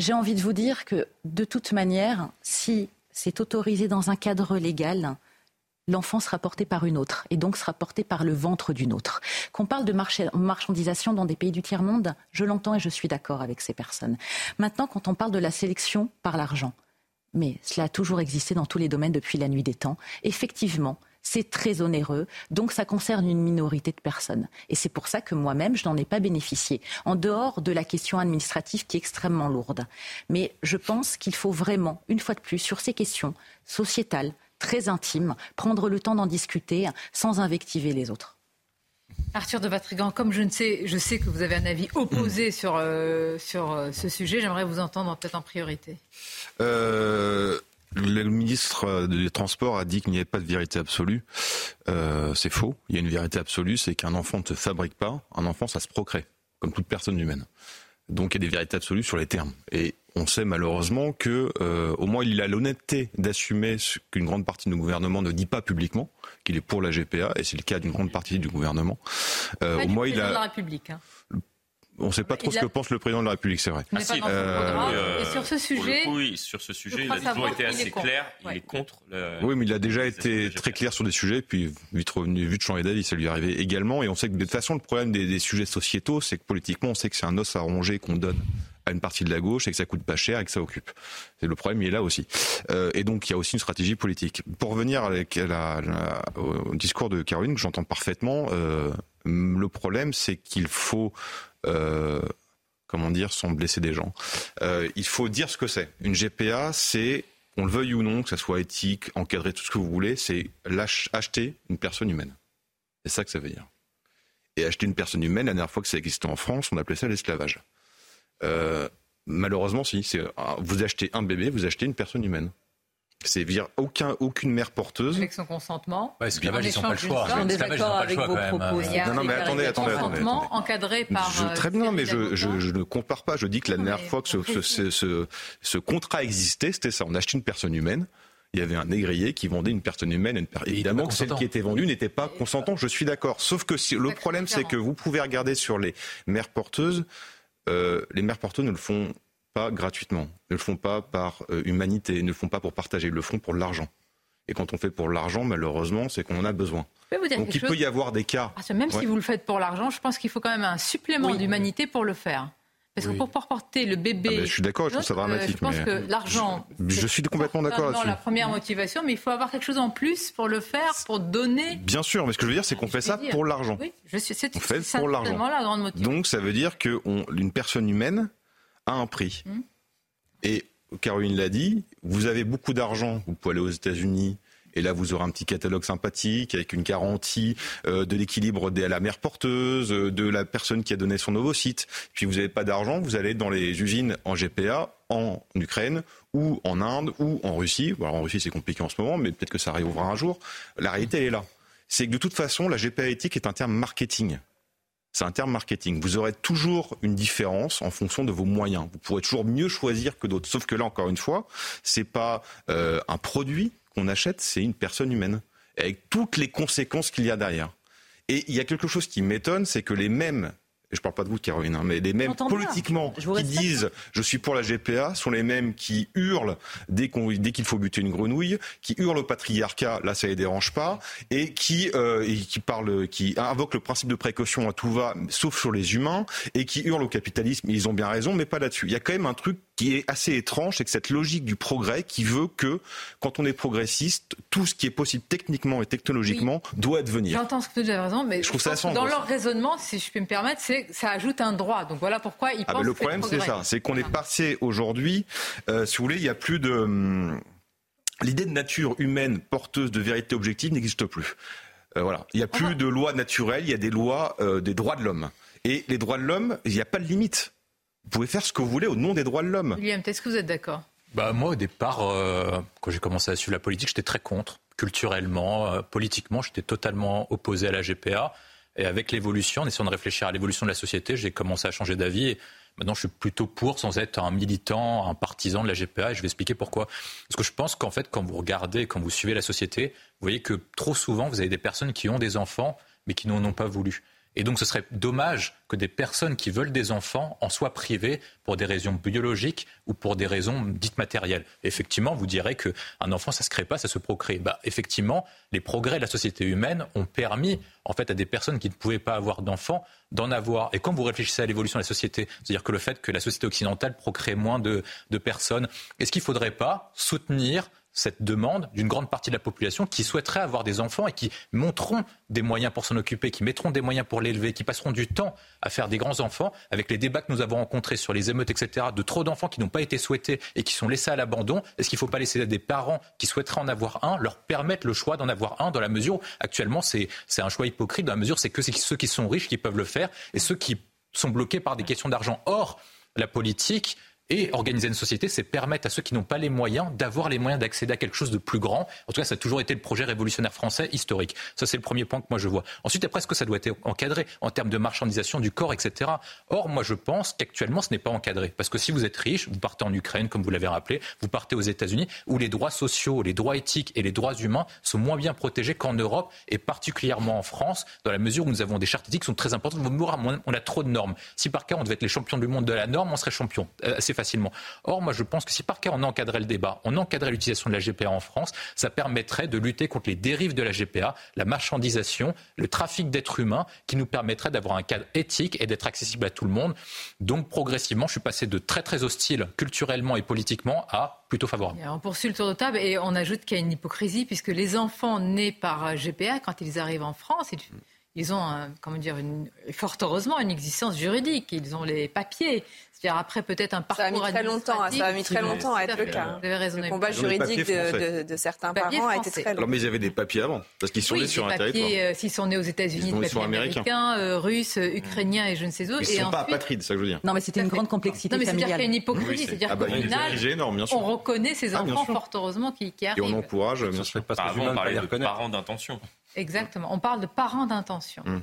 J'ai envie de vous dire que, de toute manière, si c'est autorisé dans un cadre légal, l'enfant sera porté par une autre et donc sera porté par le ventre d'une autre. Qu'on parle de marchandisation dans des pays du tiers-monde, je l'entends et je suis d'accord avec ces personnes. Maintenant, quand on parle de la sélection par l'argent, mais cela a toujours existé dans tous les domaines depuis la nuit des temps, effectivement, c'est très onéreux, donc ça concerne une minorité de personnes. Et c'est pour ça que moi-même, je n'en ai pas bénéficié, en dehors de la question administrative qui est extrêmement lourde. Mais je pense qu'il faut vraiment, une fois de plus, sur ces questions sociétales, très intime, prendre le temps d'en discuter sans invectiver les autres.
Arthur de Vatrigan, comme je, ne sais, je sais que vous avez un avis opposé sur, euh, sur euh, ce sujet, j'aimerais vous entendre peut-être en priorité.
Euh, le ministre des Transports a dit qu'il n'y avait pas de vérité absolue. c'est faux. Il y a une vérité absolue, c'est qu'un enfant ne se fabrique pas. Un enfant, ça se procrée, comme toute personne humaine. Donc il y a des vérités absolues sur les termes. Et on sait malheureusement que, euh, au moins, il a l'honnêteté d'assumer ce qu'une grande partie du gouvernement ne dit pas publiquement, qu'il est pour la GPA, et c'est le cas d'une grande partie du gouvernement.
Euh, au moins, il a. De la République. Hein.
On ne sait pas trop ce que pense le président de la République, c'est vrai.
Ah, si, euh, et sur ce sujet,
oui, sur ce sujet, il a toujours été assez clair. Il est contre.
Oui, mais il a déjà été très clair sur des sujets, puis vite revenu, vu de changer d'avis, ça lui est arrivé également. Et on sait que de toute façon, le problème des, des sujets sociétaux, c'est que politiquement, on sait que c'est un os à ronger qu'on donne à une partie de la gauche et que ça coûte pas cher et que ça occupe. C'est le problème, il est là aussi. Euh, et donc il y a aussi une stratégie politique. Pour revenir avec la, au discours de Caroline, que j'entends parfaitement, euh, le problème c'est qu'il faut euh, comment dire, sans blesser des gens. Euh, il faut dire ce que c'est. Une GPA, c'est, on le veuille ou non, que ça soit éthique, encadré, tout ce que vous voulez, c'est acheter une personne humaine. C'est ça que ça veut dire. Et acheter une personne humaine, la dernière fois que ça existait en France, on appelait ça l'esclavage. Euh, malheureusement, si. Vous achetez un bébé, vous achetez une personne humaine. C'est dire aucun, aucune mère porteuse.
Avec son consentement.
Ouais, l'esclavage, ils n'ont pas le choix.
On est d'accord avec vos propos.
Non, non, mais attendez, attendez, attendez.
encadré par.
Je, très bien, mais je, je, je, ne compare pas. Je dis que la dernière fois que ce, ce, ce, ce, contrat existait, c'était ça. On achetait une personne humaine. Il y avait un négrier qui vendait une personne humaine. Une per... Évidemment que celle qui était vendue n'était pas consentante. Je suis d'accord. Sauf que si, le problème, c'est que vous pouvez regarder sur les mères porteuses. Euh, les mères porteuses ne le font pas gratuitement, ne le font pas par euh, humanité, ne le font pas pour partager, ils le font pour l'argent. Et quand on fait pour l'argent, malheureusement, c'est qu'on en a besoin. Donc il peut y avoir des cas.
Ah, même si vous le faites pour l'argent, je pense qu'il faut quand même un supplément d'humanité pour le faire. Parce que pour porter le bébé.
Ah, je suis d'accord, je trouve ça dramatique.
je pense que l'argent.
Je, suis complètement d'accord là-dessus.
la première motivation, mais il faut avoir quelque chose en plus pour le faire, pour donner.
Bien sûr, mais ce que je veux dire, c'est qu'on fait ça pour l'argent.
Oui, je suis. C'est
on fait pour l'argent. Donc ça veut dire qu'une personne humaine a un prix. Hmm. Et Caroline l'a dit, vous avez beaucoup d'argent, vous pouvez aller aux États-Unis. Et là, vous aurez un petit catalogue sympathique avec une garantie euh, de l'équilibre de la mère porteuse, euh, de la personne qui a donné son ovocyte. Puis vous n'avez pas d'argent, vous allez dans les usines en GPA, en Ukraine ou en Inde ou en Russie. Alors en Russie, c'est compliqué en ce moment, mais peut-être que ça arrivera un jour. La réalité est là. C'est que de toute façon, la GPA éthique est un terme marketing. C'est un terme marketing. Vous aurez toujours une différence en fonction de vos moyens. Vous pourrez toujours mieux choisir que d'autres. Sauf que là, encore une fois, c'est pas euh, un produit qu'on achète, c'est une personne humaine, avec toutes les conséquences qu'il y a derrière. Et il y a quelque chose qui m'étonne, c'est que les mêmes et je parle pas de vous, Caroline, hein, mais les mêmes politiquement qui disent je suis pour la GPA sont les mêmes qui hurlent dès qu'il faut buter une grenouille, qui hurlent au patriarcat, là ça les dérange pas, et qui euh, et qui parlent, qui invoquent le principe de précaution à tout va, sauf sur les humains, et qui hurlent au capitalisme. Ils ont bien raison, mais pas là-dessus. Il y a quand même un truc qui est assez étrange, c'est que cette logique du progrès qui veut que, quand on est progressiste, tout ce qui est possible techniquement et technologiquement doit advenir.
J'entends ce que tu as raison, mais je, trouve ça dans leur raisonnement, si je peux me permettre, c'est ça ajoute un droit. Donc voilà pourquoi ils ah pensent
Le problème, c'est ça. C'est qu'on est passé aujourd'hui, euh, si vous voulez, il n'y a plus de. Hum, l'idée de nature humaine porteuse de vérité objective n'existe plus. Euh, voilà. Il n'y a plus ah. de lois naturelles, il y a des lois euh, des droits de l'homme. Et les droits de l'homme, il n'y a pas de limite. Vous pouvez faire ce que vous voulez au nom des droits de l'homme.
William, est-ce que vous êtes d'accord?
Bah, Moi, au départ, quand j'ai commencé à suivre la politique, j'étais très contre. Culturellement, politiquement, j'étais totalement opposé à la GPA. Et avec l'évolution, en essayant de réfléchir à l'évolution de la société, j'ai commencé à changer d'avis. Et maintenant, je suis plutôt pour, sans être un militant, un partisan de la GPA. Et je vais expliquer pourquoi. Parce que je pense qu'en fait, quand vous regardez, quand vous suivez la société, vous voyez que trop souvent, vous avez des personnes qui ont des enfants, mais qui n'en ont pas voulu. Et donc ce serait dommage que des personnes qui veulent des enfants en soient privées pour des raisons biologiques ou pour des raisons dites matérielles. Effectivement, vous direz qu'un enfant, ça ne se crée pas, ça se procrée. Bah, effectivement, les progrès de la société humaine ont permis en fait à des personnes qui ne pouvaient pas avoir d'enfants d'en avoir. Et quand vous réfléchissez à l'évolution de la société, c'est-à-dire que le fait que la société occidentale procrée moins de, de personnes, est-ce qu'il ne faudrait pas soutenir cette demande d'une grande partie de la population qui souhaiterait avoir des enfants et qui montreront des moyens pour s'en occuper, qui mettront des moyens pour l'élever, qui passeront du temps à faire des grands enfants, avec les débats que nous avons rencontrés sur les émeutes, etc., de trop d'enfants qui n'ont pas été souhaités et qui sont laissés à l'abandon. Est-ce qu'il ne faut pas laisser des parents qui souhaiteraient en avoir un, leur permettre le choix d'en avoir un, dans la mesure où actuellement c'est un choix hypocrite, dans la mesure c'est que ceux qui sont riches qui peuvent le faire et ceux qui sont bloqués par des questions d'argent. Or, la politique et organiser une société, c'est permettre à ceux qui n'ont pas les moyens d'avoir les moyens d'accéder à quelque chose de plus grand. En tout cas, ça a toujours été le projet révolutionnaire français historique. Ça, c'est le premier point que moi je vois. Ensuite, après, est-ce que ça doit être encadré en termes de marchandisation du corps, etc. Or, moi, je pense qu'actuellement, ce n'est pas encadré. Parce que si vous êtes riche, vous partez en Ukraine, comme vous l'avez rappelé, vous partez aux États-Unis, où les droits sociaux, les droits éthiques et les droits humains sont moins bien protégés qu'en Europe, et particulièrement en France, dans la mesure où nous avons des chartes éthiques qui sont très importantes. On a trop de normes. Si par cas, on devait être les champions du monde de la norme, on serait champion euh, Or, moi, je pense que si par cas on encadrait le débat, on encadrait l'utilisation de la GPA en France, ça permettrait de lutter contre les dérives de la GPA, la marchandisation, le trafic d'êtres humains, qui nous permettrait d'avoir un cadre éthique et d'être accessible à tout le monde. Donc, progressivement, je suis passé de très très hostile culturellement et politiquement à plutôt favorable.
on poursuit le tour de table et on ajoute qu'il y a une hypocrisie puisque les enfants nés par GPA, quand ils arrivent en France, ils ont, comment dire, une, fort heureusement une existence juridique. Ils ont les papiers. C'est-à-dire après peut-être un parcours
ça a mis très longtemps, ça a mis très longtemps à être le cas. Vous avez raison. Le combat juridique de, de, certains parents a été très long.
Alors mais ils avaient des papiers avant, parce qu'ils sont nés sur un territoire.
Euh, s'ils sont nés aux États-Unis, des papiers américains, euh, russes, euh, ukrainiens et je ne sais où.
Ils ne sont pas apatrides, ça que je veux dire.
Non, mais c'était une grande complexité
non, mais
familiale.
C'est-à-dire qu'il y a une hypocrisie, c'est-à-dire ah, qu'au bah, final, on reconnaît ces ah, enfants fort heureusement qui arrivent.
Et on encourage, bien sûr.
Parlait de parents d'intention.
Exactement, on parle de parents d'intention.
Hum.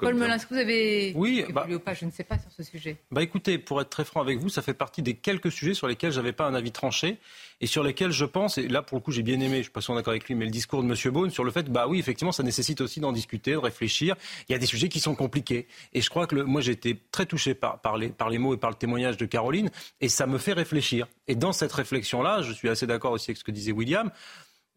Paul Melun, est-ce que vous avez oui, bah, ou pas Je ne sais pas sur ce sujet.
Bah écoutez, pour être très franc avec vous, ça fait partie des quelques sujets sur lesquels je n'avais pas un avis tranché et sur lesquels je pense, et là pour le coup j'ai bien aimé, je ne suis pas sûr d'accord avec lui, mais le discours de M. Beaune sur le fait, bah oui, effectivement, ça nécessite aussi d'en discuter, de réfléchir. Il y a des sujets qui sont compliqués. Et je crois que le, moi j'ai été très touché par, par, les, par les mots et par le témoignage de Caroline, et ça me fait réfléchir. Et dans cette réflexion-là, je suis assez d'accord aussi avec ce que disait William,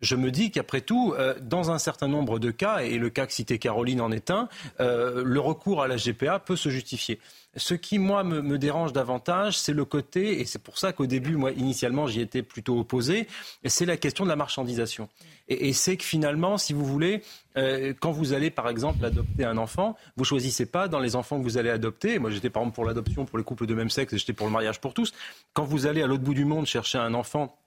je me dis qu'après tout, euh, dans un certain nombre de cas, et le cas que citait Caroline en est un, euh, le recours à la GPA peut se justifier. Ce qui, moi, me, dérange davantage, c'est le côté, et c'est pour ça qu'au début, moi, initialement, j'y étais plutôt opposé, c'est la question de la marchandisation. Et, c'est que finalement, si vous voulez, euh, quand vous allez, par exemple, adopter un enfant, vous choisissez pas dans les enfants que vous allez adopter. Moi, j'étais par exemple pour l'adoption pour les couples de même sexe et j'étais pour le mariage pour tous. Quand vous allez à l'autre bout du monde chercher un enfant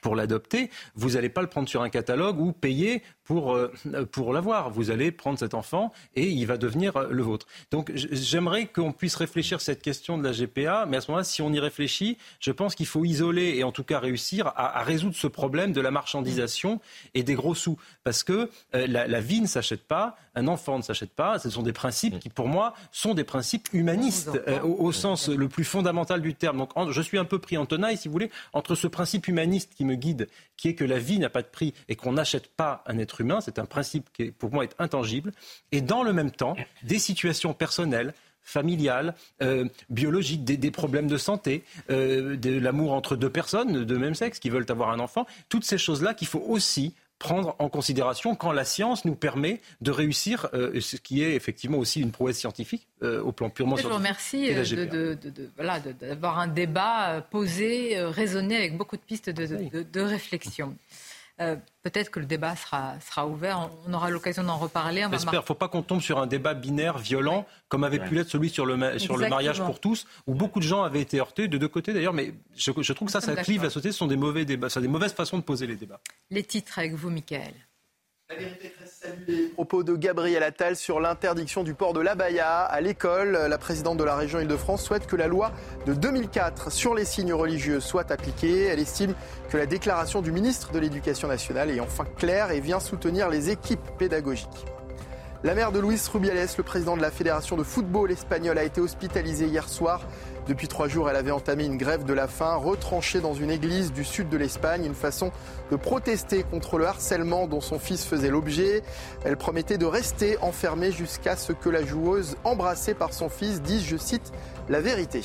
pour l'adopter, vous n'allez pas le prendre sur un catalogue ou payer pour, euh, pour l'avoir. Vous allez prendre cet enfant et il va devenir euh, le vôtre. Donc j'aimerais qu'on puisse réfléchir à cette question de la GPA, mais à ce moment-là, si on y réfléchit, je pense qu'il faut isoler et en tout cas réussir à, résoudre ce problème de la marchandisation et des gros sous. Parce que euh, la, vie ne s'achète pas, un enfant ne s'achète pas, ce sont des principes qui, pour moi, sont des principes humanistes au, sens le plus fondamental du terme. Donc je suis un peu pris en tenaille, si vous voulez, entre ce principe humaniste qui guide, qui est que la vie n'a pas de prix et qu'on n'achète pas un être humain, c'est un principe qui, pour moi, est intangible, et dans le même temps, des situations personnelles, familiales, euh, biologiques, des, problèmes de santé, euh, de l'amour entre deux personnes de même sexe qui veulent avoir un enfant, toutes ces choses-là qu'il faut aussi prendre en considération quand la science nous permet de réussir euh, ce qui est effectivement aussi une prouesse scientifique au plan purement scientifique. Je
vous remercie d'avoir un débat posé, raisonné avec beaucoup de pistes de, réflexion. Euh, peut-être que le débat sera, sera ouvert. On aura l'occasion d'en reparler.
J'espère. Il ne faut pas qu'on tombe sur un débat binaire, violent, comme avait pu l'être celui sur le, sur le mariage pour tous, où beaucoup de gens avaient été heurtés, de deux côtés d'ailleurs. Mais je, je, trouve que ça, ça clive la société. Ce sont des mauvais débats, ce des mauvaises façons de poser les débats.
Les titres avec vous, Michael.
Les propos de Gabriel Attal sur l'interdiction du port de l'abaya à l'école. La présidente de la région Île-de-France souhaite que la loi de 2004 sur les signes religieux soit appliquée. Elle estime que la déclaration du ministre de l'Éducation nationale est enfin claire et vient soutenir les équipes pédagogiques. La mère de Luis Rubiales, le président de la Fédération de football espagnole, a été hospitalisée hier soir depuis trois jours, elle avait entamé une grève de la faim, retranchée dans une église du sud de l'Espagne, une façon de protester contre le harcèlement dont son fils faisait l'objet. Elle promettait de rester enfermée jusqu'à ce que la joueuse, embrassée par son fils, dise, je cite, la vérité.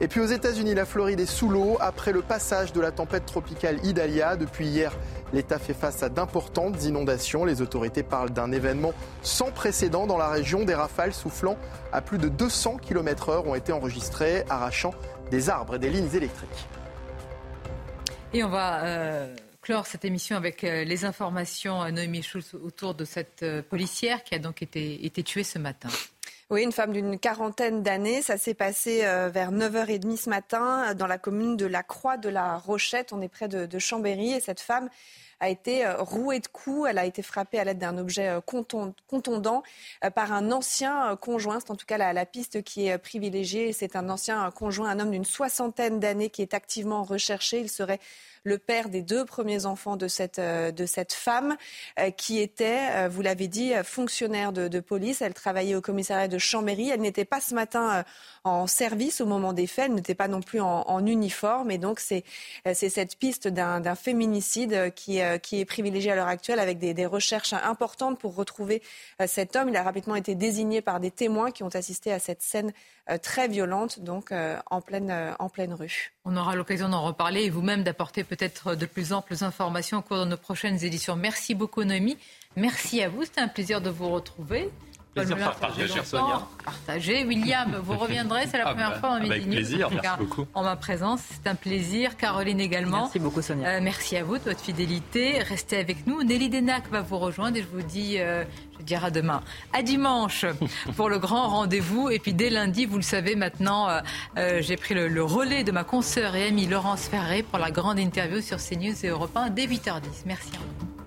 Et puis aux États-Unis, la Floride est sous l'eau après le passage de la tempête tropicale Idalia. Depuis hier, L'État fait face à d'importantes inondations. Les autorités parlent d'un événement sans précédent dans la région. Des rafales soufflant à plus de 200 km/h ont été enregistrées, arrachant des arbres et des lignes électriques.
Et on va euh, clore cette émission avec euh, les informations, à Noémie Schulz, autour de cette euh, policière qui a donc été tuée ce matin.
Oui, une femme d'une quarantaine d'années. Ça s'est passé vers 9h30 ce matin dans la commune de la Croix de la Rochette. On est près de, Chambéry. Et cette femme a été euh, rouée de coups. Elle a été frappée à l'aide d'un objet euh, contondant euh, par un ancien conjoint. C'est en tout cas la, piste qui est privilégiée. C'est un ancien conjoint, un homme d'une soixantaine d'années qui est activement recherché. Il serait le père des deux premiers enfants de cette, euh, de cette femme euh, qui était, euh, vous l'avez dit, fonctionnaire de, police. Elle travaillait au commissariat de Chambéry. Elle n'était pas ce matin en service au moment des faits. Elle n'était pas non plus en, uniforme. Et donc, c'est cette piste d'un féminicide qui, qui est privilégiée à l'heure actuelle avec des, des, recherches importantes pour retrouver cet homme. Il a rapidement été désigné par des témoins qui ont assisté à cette scène très violente, donc en, pleine, en pleine rue.
On aura l'occasion d'en reparler et vous-même d'apporter peut-être de plus amples informations au cours de nos prochaines éditions. Merci beaucoup, Noémie. Merci à vous. C'était un plaisir de vous retrouver.
Plaisir partagé, chère Sonia.
Partagé. William, vous reviendrez. C'est la *laughs* ah première bah, fois en
Avec plaisir, merci beaucoup.
En ma présence, c'est un plaisir. Caroline également.
Merci beaucoup, Sonia.
Euh, merci à vous de votre fidélité. Restez avec nous. Nelly Denac va vous rejoindre et je vous dis euh, dire à demain. À dimanche *laughs* pour le grand rendez-vous. Et puis dès lundi, vous le savez maintenant, euh, euh, j'ai pris le, relais de ma consoeur et amie Laurence Ferré pour la grande interview sur CNews et Europe 1 dès 8h10. Merci à vous.